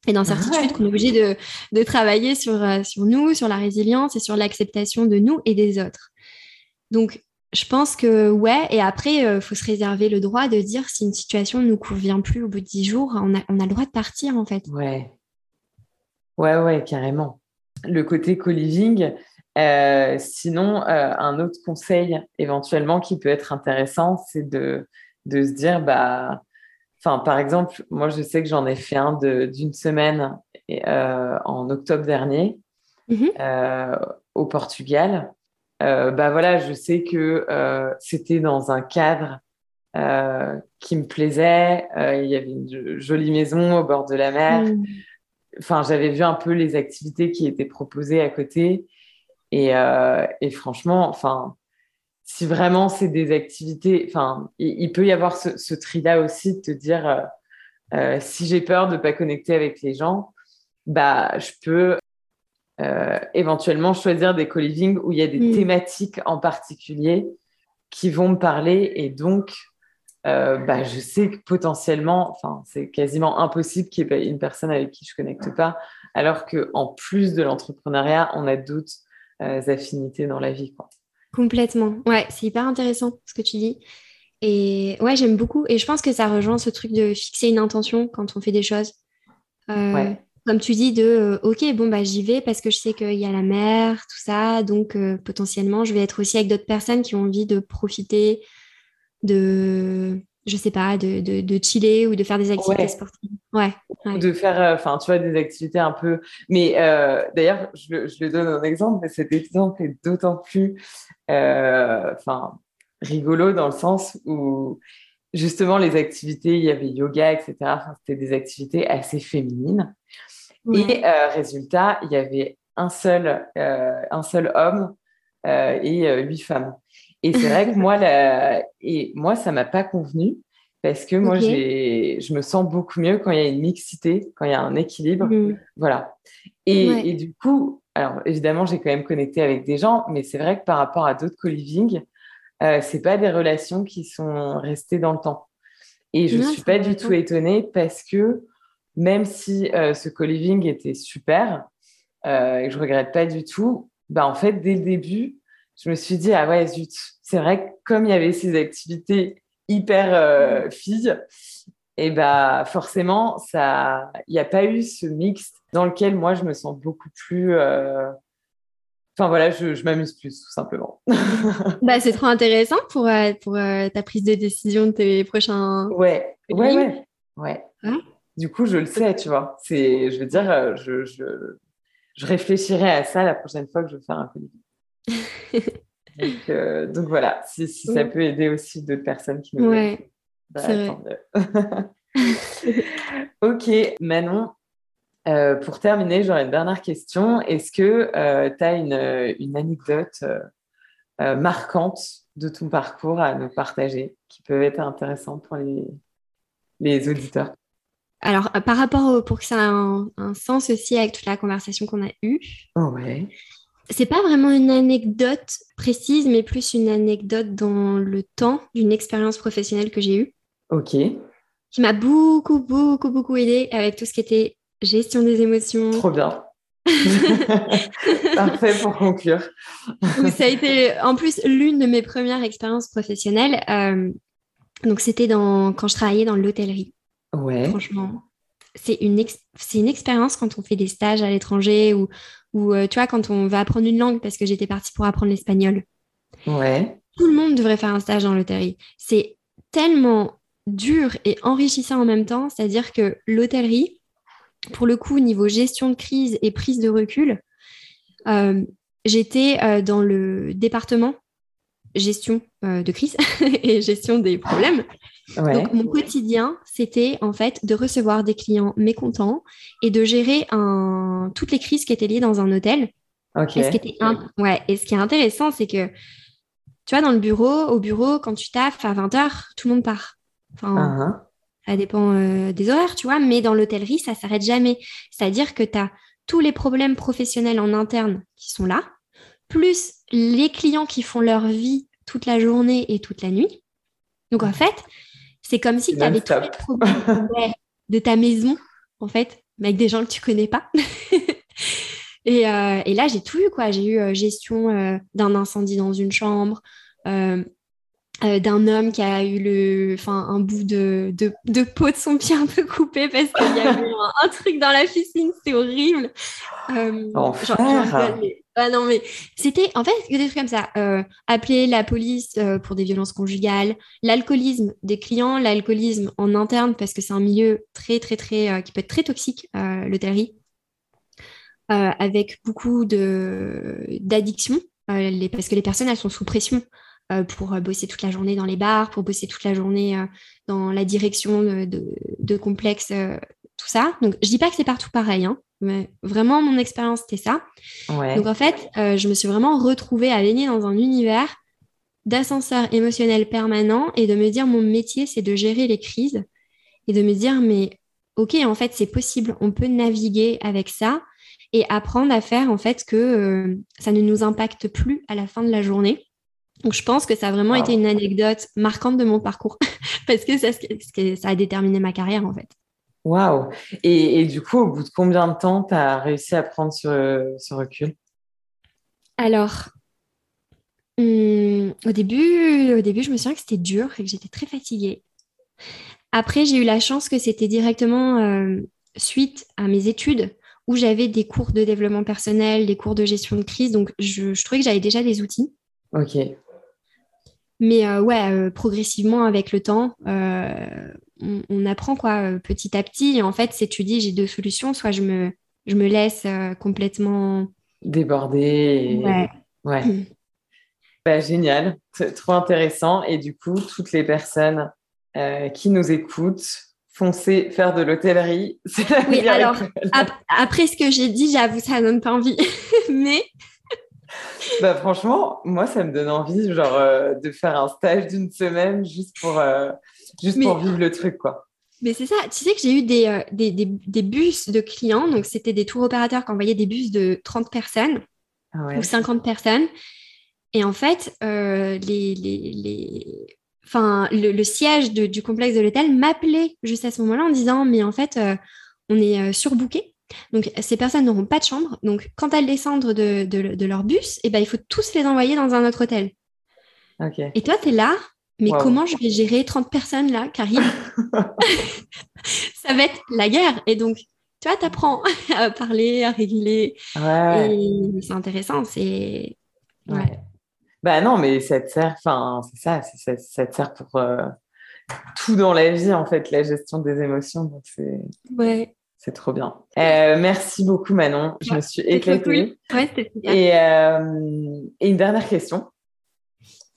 Speaker 2: et d'incertitudes qu'on est obligé de, de travailler sur, euh, sur nous, sur la résilience et sur l'acceptation de nous et des autres. Donc, je pense que ouais, et après, il euh, faut se réserver le droit de dire si une situation ne nous convient plus au bout de dix jours, on a, on a le droit de partir en fait.
Speaker 1: Ouais, Ouais, ouais, carrément. Le côté co-living. Euh, sinon, euh, un autre conseil éventuellement qui peut être intéressant, c'est de, de se dire, bah, enfin, par exemple, moi, je sais que j'en ai fait un d'une semaine euh, en octobre dernier mm-hmm. au Portugal. bah voilà, je sais que c'était dans un cadre qui me plaisait. il y avait une jolie maison au bord de la mer. Mm enfin, j'avais vu un peu les activités qui étaient proposées à côté. Et, et franchement, enfin, si vraiment c'est des activités, enfin, il, peut y avoir ce, ce tri-là aussi de te dire, si j'ai peur de ne pas connecter avec les gens, bah, je peux euh, éventuellement choisir des co-living où il y a des mm. thématiques en particulier qui vont me parler et donc euh, bah, je sais que potentiellement, enfin, c'est quasiment impossible qu'il y ait une personne avec qui je ne connecte pas, alors qu'en plus de l'entrepreneuriat, on a d'autres euh, affinités dans la vie. Quoi.
Speaker 2: Complètement. Ouais, c'est hyper intéressant ce que tu dis. Et ouais, j'aime beaucoup. Et je pense que ça rejoint ce truc de fixer une intention quand on fait des choses. ouais comme tu dis, de euh, OK, bon, bah, j'y vais parce que je sais qu'il y a la mer, tout ça. Donc, euh, potentiellement, je vais être aussi avec d'autres personnes qui ont envie de profiter de, je sais pas, de, de, chiller ou de faire des activités sportives. Ouais.
Speaker 1: De faire, euh, enfin, tu vois, des activités un peu. Mais d'ailleurs, je, je, le donne un exemple, mais cet exemple est d'autant plus, enfin, rigolo dans le sens où justement les activités, il y avait yoga, etc. C'était des activités assez féminines. Et euh, résultat, il y avait un seul, euh, un seul homme euh, et huit femmes. Et c'est vrai que moi, la... et moi, ça m'a pas convenu parce que moi, j'ai, je me sens beaucoup mieux quand il y a une mixité, quand il y a un équilibre. Mm. Voilà. Et, et, du coup, alors évidemment, j'ai quand même connecté avec des gens, mais c'est vrai que par rapport à d'autres co-living, euh, c'est pas des relations qui sont restées dans le temps. Et je ne suis pas du tout étonnée parce que même si euh, ce co-living était super euh, et que je regrette pas du tout, bah, en fait, dès le début, je me suis dit, ah ouais, zut, c'est vrai que comme il y avait ces activités hyper euh, filles, et bah forcément, ça, il n'y a pas eu ce mix dans lequel moi, je me sens beaucoup plus... Enfin voilà, je, m'amuse plus, tout simplement.
Speaker 2: bah, c'est trop intéressant pour, pour ta prise de décision de tes prochains...
Speaker 1: Ouais, ouais, ouais. ouais. Hein du coup, je le sais, tu vois. C'est, je veux dire, euh, je, je, je, réfléchirai à ça la prochaine fois que je veux faire un colibri. Donc, euh, donc, voilà, si, si ça peut aider aussi d'autres personnes qui nous
Speaker 2: ouais, bah,
Speaker 1: ok, Manon, euh, pour terminer, j'aurais une dernière question. Est-ce que tu as une, une anecdote marquante de ton parcours à nous partager qui peut être intéressante pour les, les auditeurs?
Speaker 2: Alors, euh, par rapport pour que ça ait un, sens aussi avec toute la conversation qu'on a eue.
Speaker 1: Oh ouais.
Speaker 2: C'est pas vraiment une anecdote précise, mais plus une anecdote dans le temps d'une expérience professionnelle que j'ai eue.
Speaker 1: Ok.
Speaker 2: Qui m'a beaucoup, beaucoup, beaucoup aidé avec tout ce qui était gestion des émotions.
Speaker 1: Trop bien. Parfait pour conclure.
Speaker 2: ça a été en plus l'une de mes premières expériences professionnelles. Euh, donc c'était dans quand je travaillais dans l'hôtellerie.
Speaker 1: Ouais.
Speaker 2: Franchement, c'est une, expérience quand on fait des stages à l'étranger ou, ou euh, tu vois, quand on va apprendre une langue parce que j'étais partie pour apprendre l'espagnol.
Speaker 1: Ouais.
Speaker 2: Tout le monde devrait faire un stage dans l'hôtellerie. C'est tellement dur et enrichissant en même temps, c'est-à-dire que l'hôtellerie, pour le coup, niveau gestion de crise et prise de recul, euh, j'étais euh, dans le département gestion de crise et gestion des problèmes. Donc, mon quotidien, c'était en fait de recevoir des clients mécontents et de gérer un... toutes les crises qui étaient liées dans un hôtel. Et, ce qui était ouais. et ce qui est intéressant, c'est que tu vois, dans le bureau, au bureau, quand tu taffes à 20h, tout le monde part. Enfin, uh-huh. ça dépend euh, des horaires, tu vois, mais dans l'hôtellerie, ça s'arrête jamais. C'est-à-dire que tu as tous les problèmes professionnels en interne qui sont là, plus les clients qui font leur vie toute la journée et toute la nuit. Donc en fait, c'est comme si tu avais tous les problèmes de ta maison, en fait, mais avec des gens que tu connais pas. et, euh, et, là, j'ai tout eu, quoi. J'ai eu euh, gestion euh, d'un incendie dans une chambre, d'un homme qui a eu le, enfin, un bout de, de, de, peau de son pied un peu coupé parce qu'il y avait un, un, truc dans la piscine, c'est horrible. Ah non, mais c'était en fait des trucs comme ça. Euh, appeler la police euh, pour des violences conjugales, l'alcoolisme des clients, l'alcoolisme en interne, parce que c'est un milieu très, très, très, euh, qui peut être très toxique, l'hôtellerie, avec beaucoup d'addictions, parce que les personnes, elles sont sous pression pour bosser toute la journée dans les bars, pour bosser toute la journée dans la direction de, de complexes tout ça. Donc, je dis pas que c'est partout pareil, hein, mais vraiment, mon expérience, c'était ça. Donc, en fait, euh, je me suis vraiment retrouvée à baigner dans un univers d'ascenseur émotionnel permanent et de me dire, mon métier, c'est de gérer les crises et de me dire, mais ok, en fait, c'est possible, on peut naviguer avec ça et apprendre à faire en fait que euh, ça ne nous impacte plus à la fin de la journée. Donc je pense que ça a vraiment été une anecdote marquante de mon parcours parce que ça, ça, a déterminé ma carrière en fait.
Speaker 1: Waouh et, du coup, au bout de combien de temps tu as réussi à prendre ce, ce recul?
Speaker 2: Alors, hmm, au, début, au début, je me souviens que c'était dur et que j'étais très fatiguée. Après, j'ai eu la chance que c'était directement euh, suite à mes études où j'avais des cours de développement personnel, des cours de gestion de crise. Donc, je, trouvais que j'avais déjà des outils.
Speaker 1: Ok.
Speaker 2: Mais euh, ouais, euh, progressivement, avec le temps, on, apprend quoi, petit à petit. Et en fait, c'est tu dis, j'ai deux solutions. Soit je me, je me laisse complètement...
Speaker 1: Déborder.
Speaker 2: Ouais.
Speaker 1: ouais. bah, génial. Trop intéressant. Et du coup, toutes les personnes euh, qui nous écoutent, foncez faire de l'hôtellerie.
Speaker 2: Oui, alors, après ce que j'ai dit, j'avoue, ça donne pas envie. Mais.
Speaker 1: bah, franchement, moi, ça me donne envie, genre, euh, de faire un stage d'une semaine juste pour, euh, juste pour vivre le truc, quoi.
Speaker 2: Mais c'est ça, tu sais que j'ai eu des, des, des, bus de clients, donc c'était des tours opérateurs qui envoyaient des bus de 30 personnes ah ou 50 personnes. Et en fait, les, les, les, enfin, le, siège du complexe de l'hôtel m'appelait juste à ce moment-là en disant mais en fait, euh, on est euh, surbooké. Donc, ces personnes n'auront pas de chambre. Donc, quand elles descendent de, leur bus, eh ben, il faut tous les envoyer dans un autre hôtel. Et toi, tu es là, mais comment je vais gérer 30 personnes là, Karim Ça va être la guerre. Et donc, tu vois, tu apprends à parler, à régler. Et c'est intéressant. C'est.
Speaker 1: Ouais. Bah non, mais ça te sert, enfin, c'est ça, ça, te sert pour euh, tout dans la vie, en fait, la gestion des émotions. Donc, c'est.
Speaker 2: Ouais.
Speaker 1: C'est trop bien. Euh, merci beaucoup, Manon. Je me suis éclatée.
Speaker 2: Ouais,
Speaker 1: et, euh, et, une dernière question.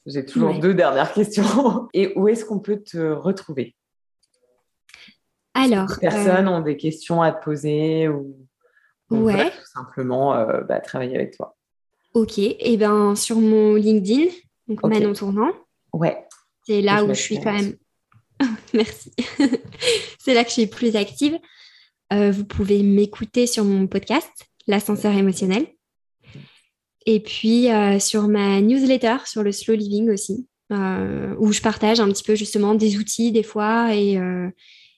Speaker 1: J'ai toujours deux dernières questions. Et où est-ce qu'on peut te retrouver?
Speaker 2: Alors.
Speaker 1: Si les personnes ont des questions à te poser ou,
Speaker 2: ouais.
Speaker 1: tout simplement bah, travailler avec toi.
Speaker 2: Ok, et eh ben sur mon LinkedIn, donc Manon Tournant.
Speaker 1: Ouais.
Speaker 2: C'est là où je suis quand même. Merci. c'est là que je suis plus active. Euh, vous pouvez m'écouter sur mon podcast, L'ascenseur émotionnel. Et puis euh, sur ma newsletter, sur le slow living aussi, euh, où je partage un petit peu justement des outils des fois et,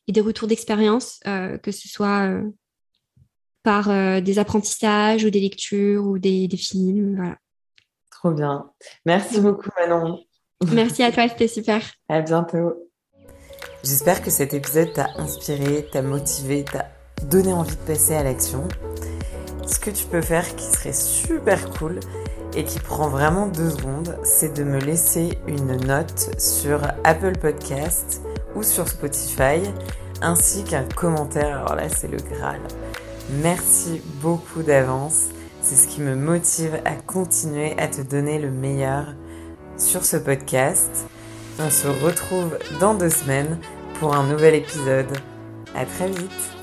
Speaker 2: et des retours d'expérience, que ce soit par des apprentissages ou des lectures ou des, films. Voilà.
Speaker 1: Trop bien. Merci beaucoup Manon.
Speaker 2: Merci à toi, c'était super.
Speaker 1: À bientôt. J'espère que cet épisode t'a inspiré, t'a motivé, t'a donné envie de passer à l'action. Ce que tu peux faire qui serait super cool et qui prend vraiment deux secondes, c'est de me laisser une note sur Apple Podcast ou sur Spotify, ainsi qu'un commentaire. Alors là, c'est le Graal. Merci beaucoup d'avance. C'est ce qui me motive à continuer à te donner le meilleur sur ce podcast. On se retrouve dans deux semaines pour un nouvel épisode. À très vite.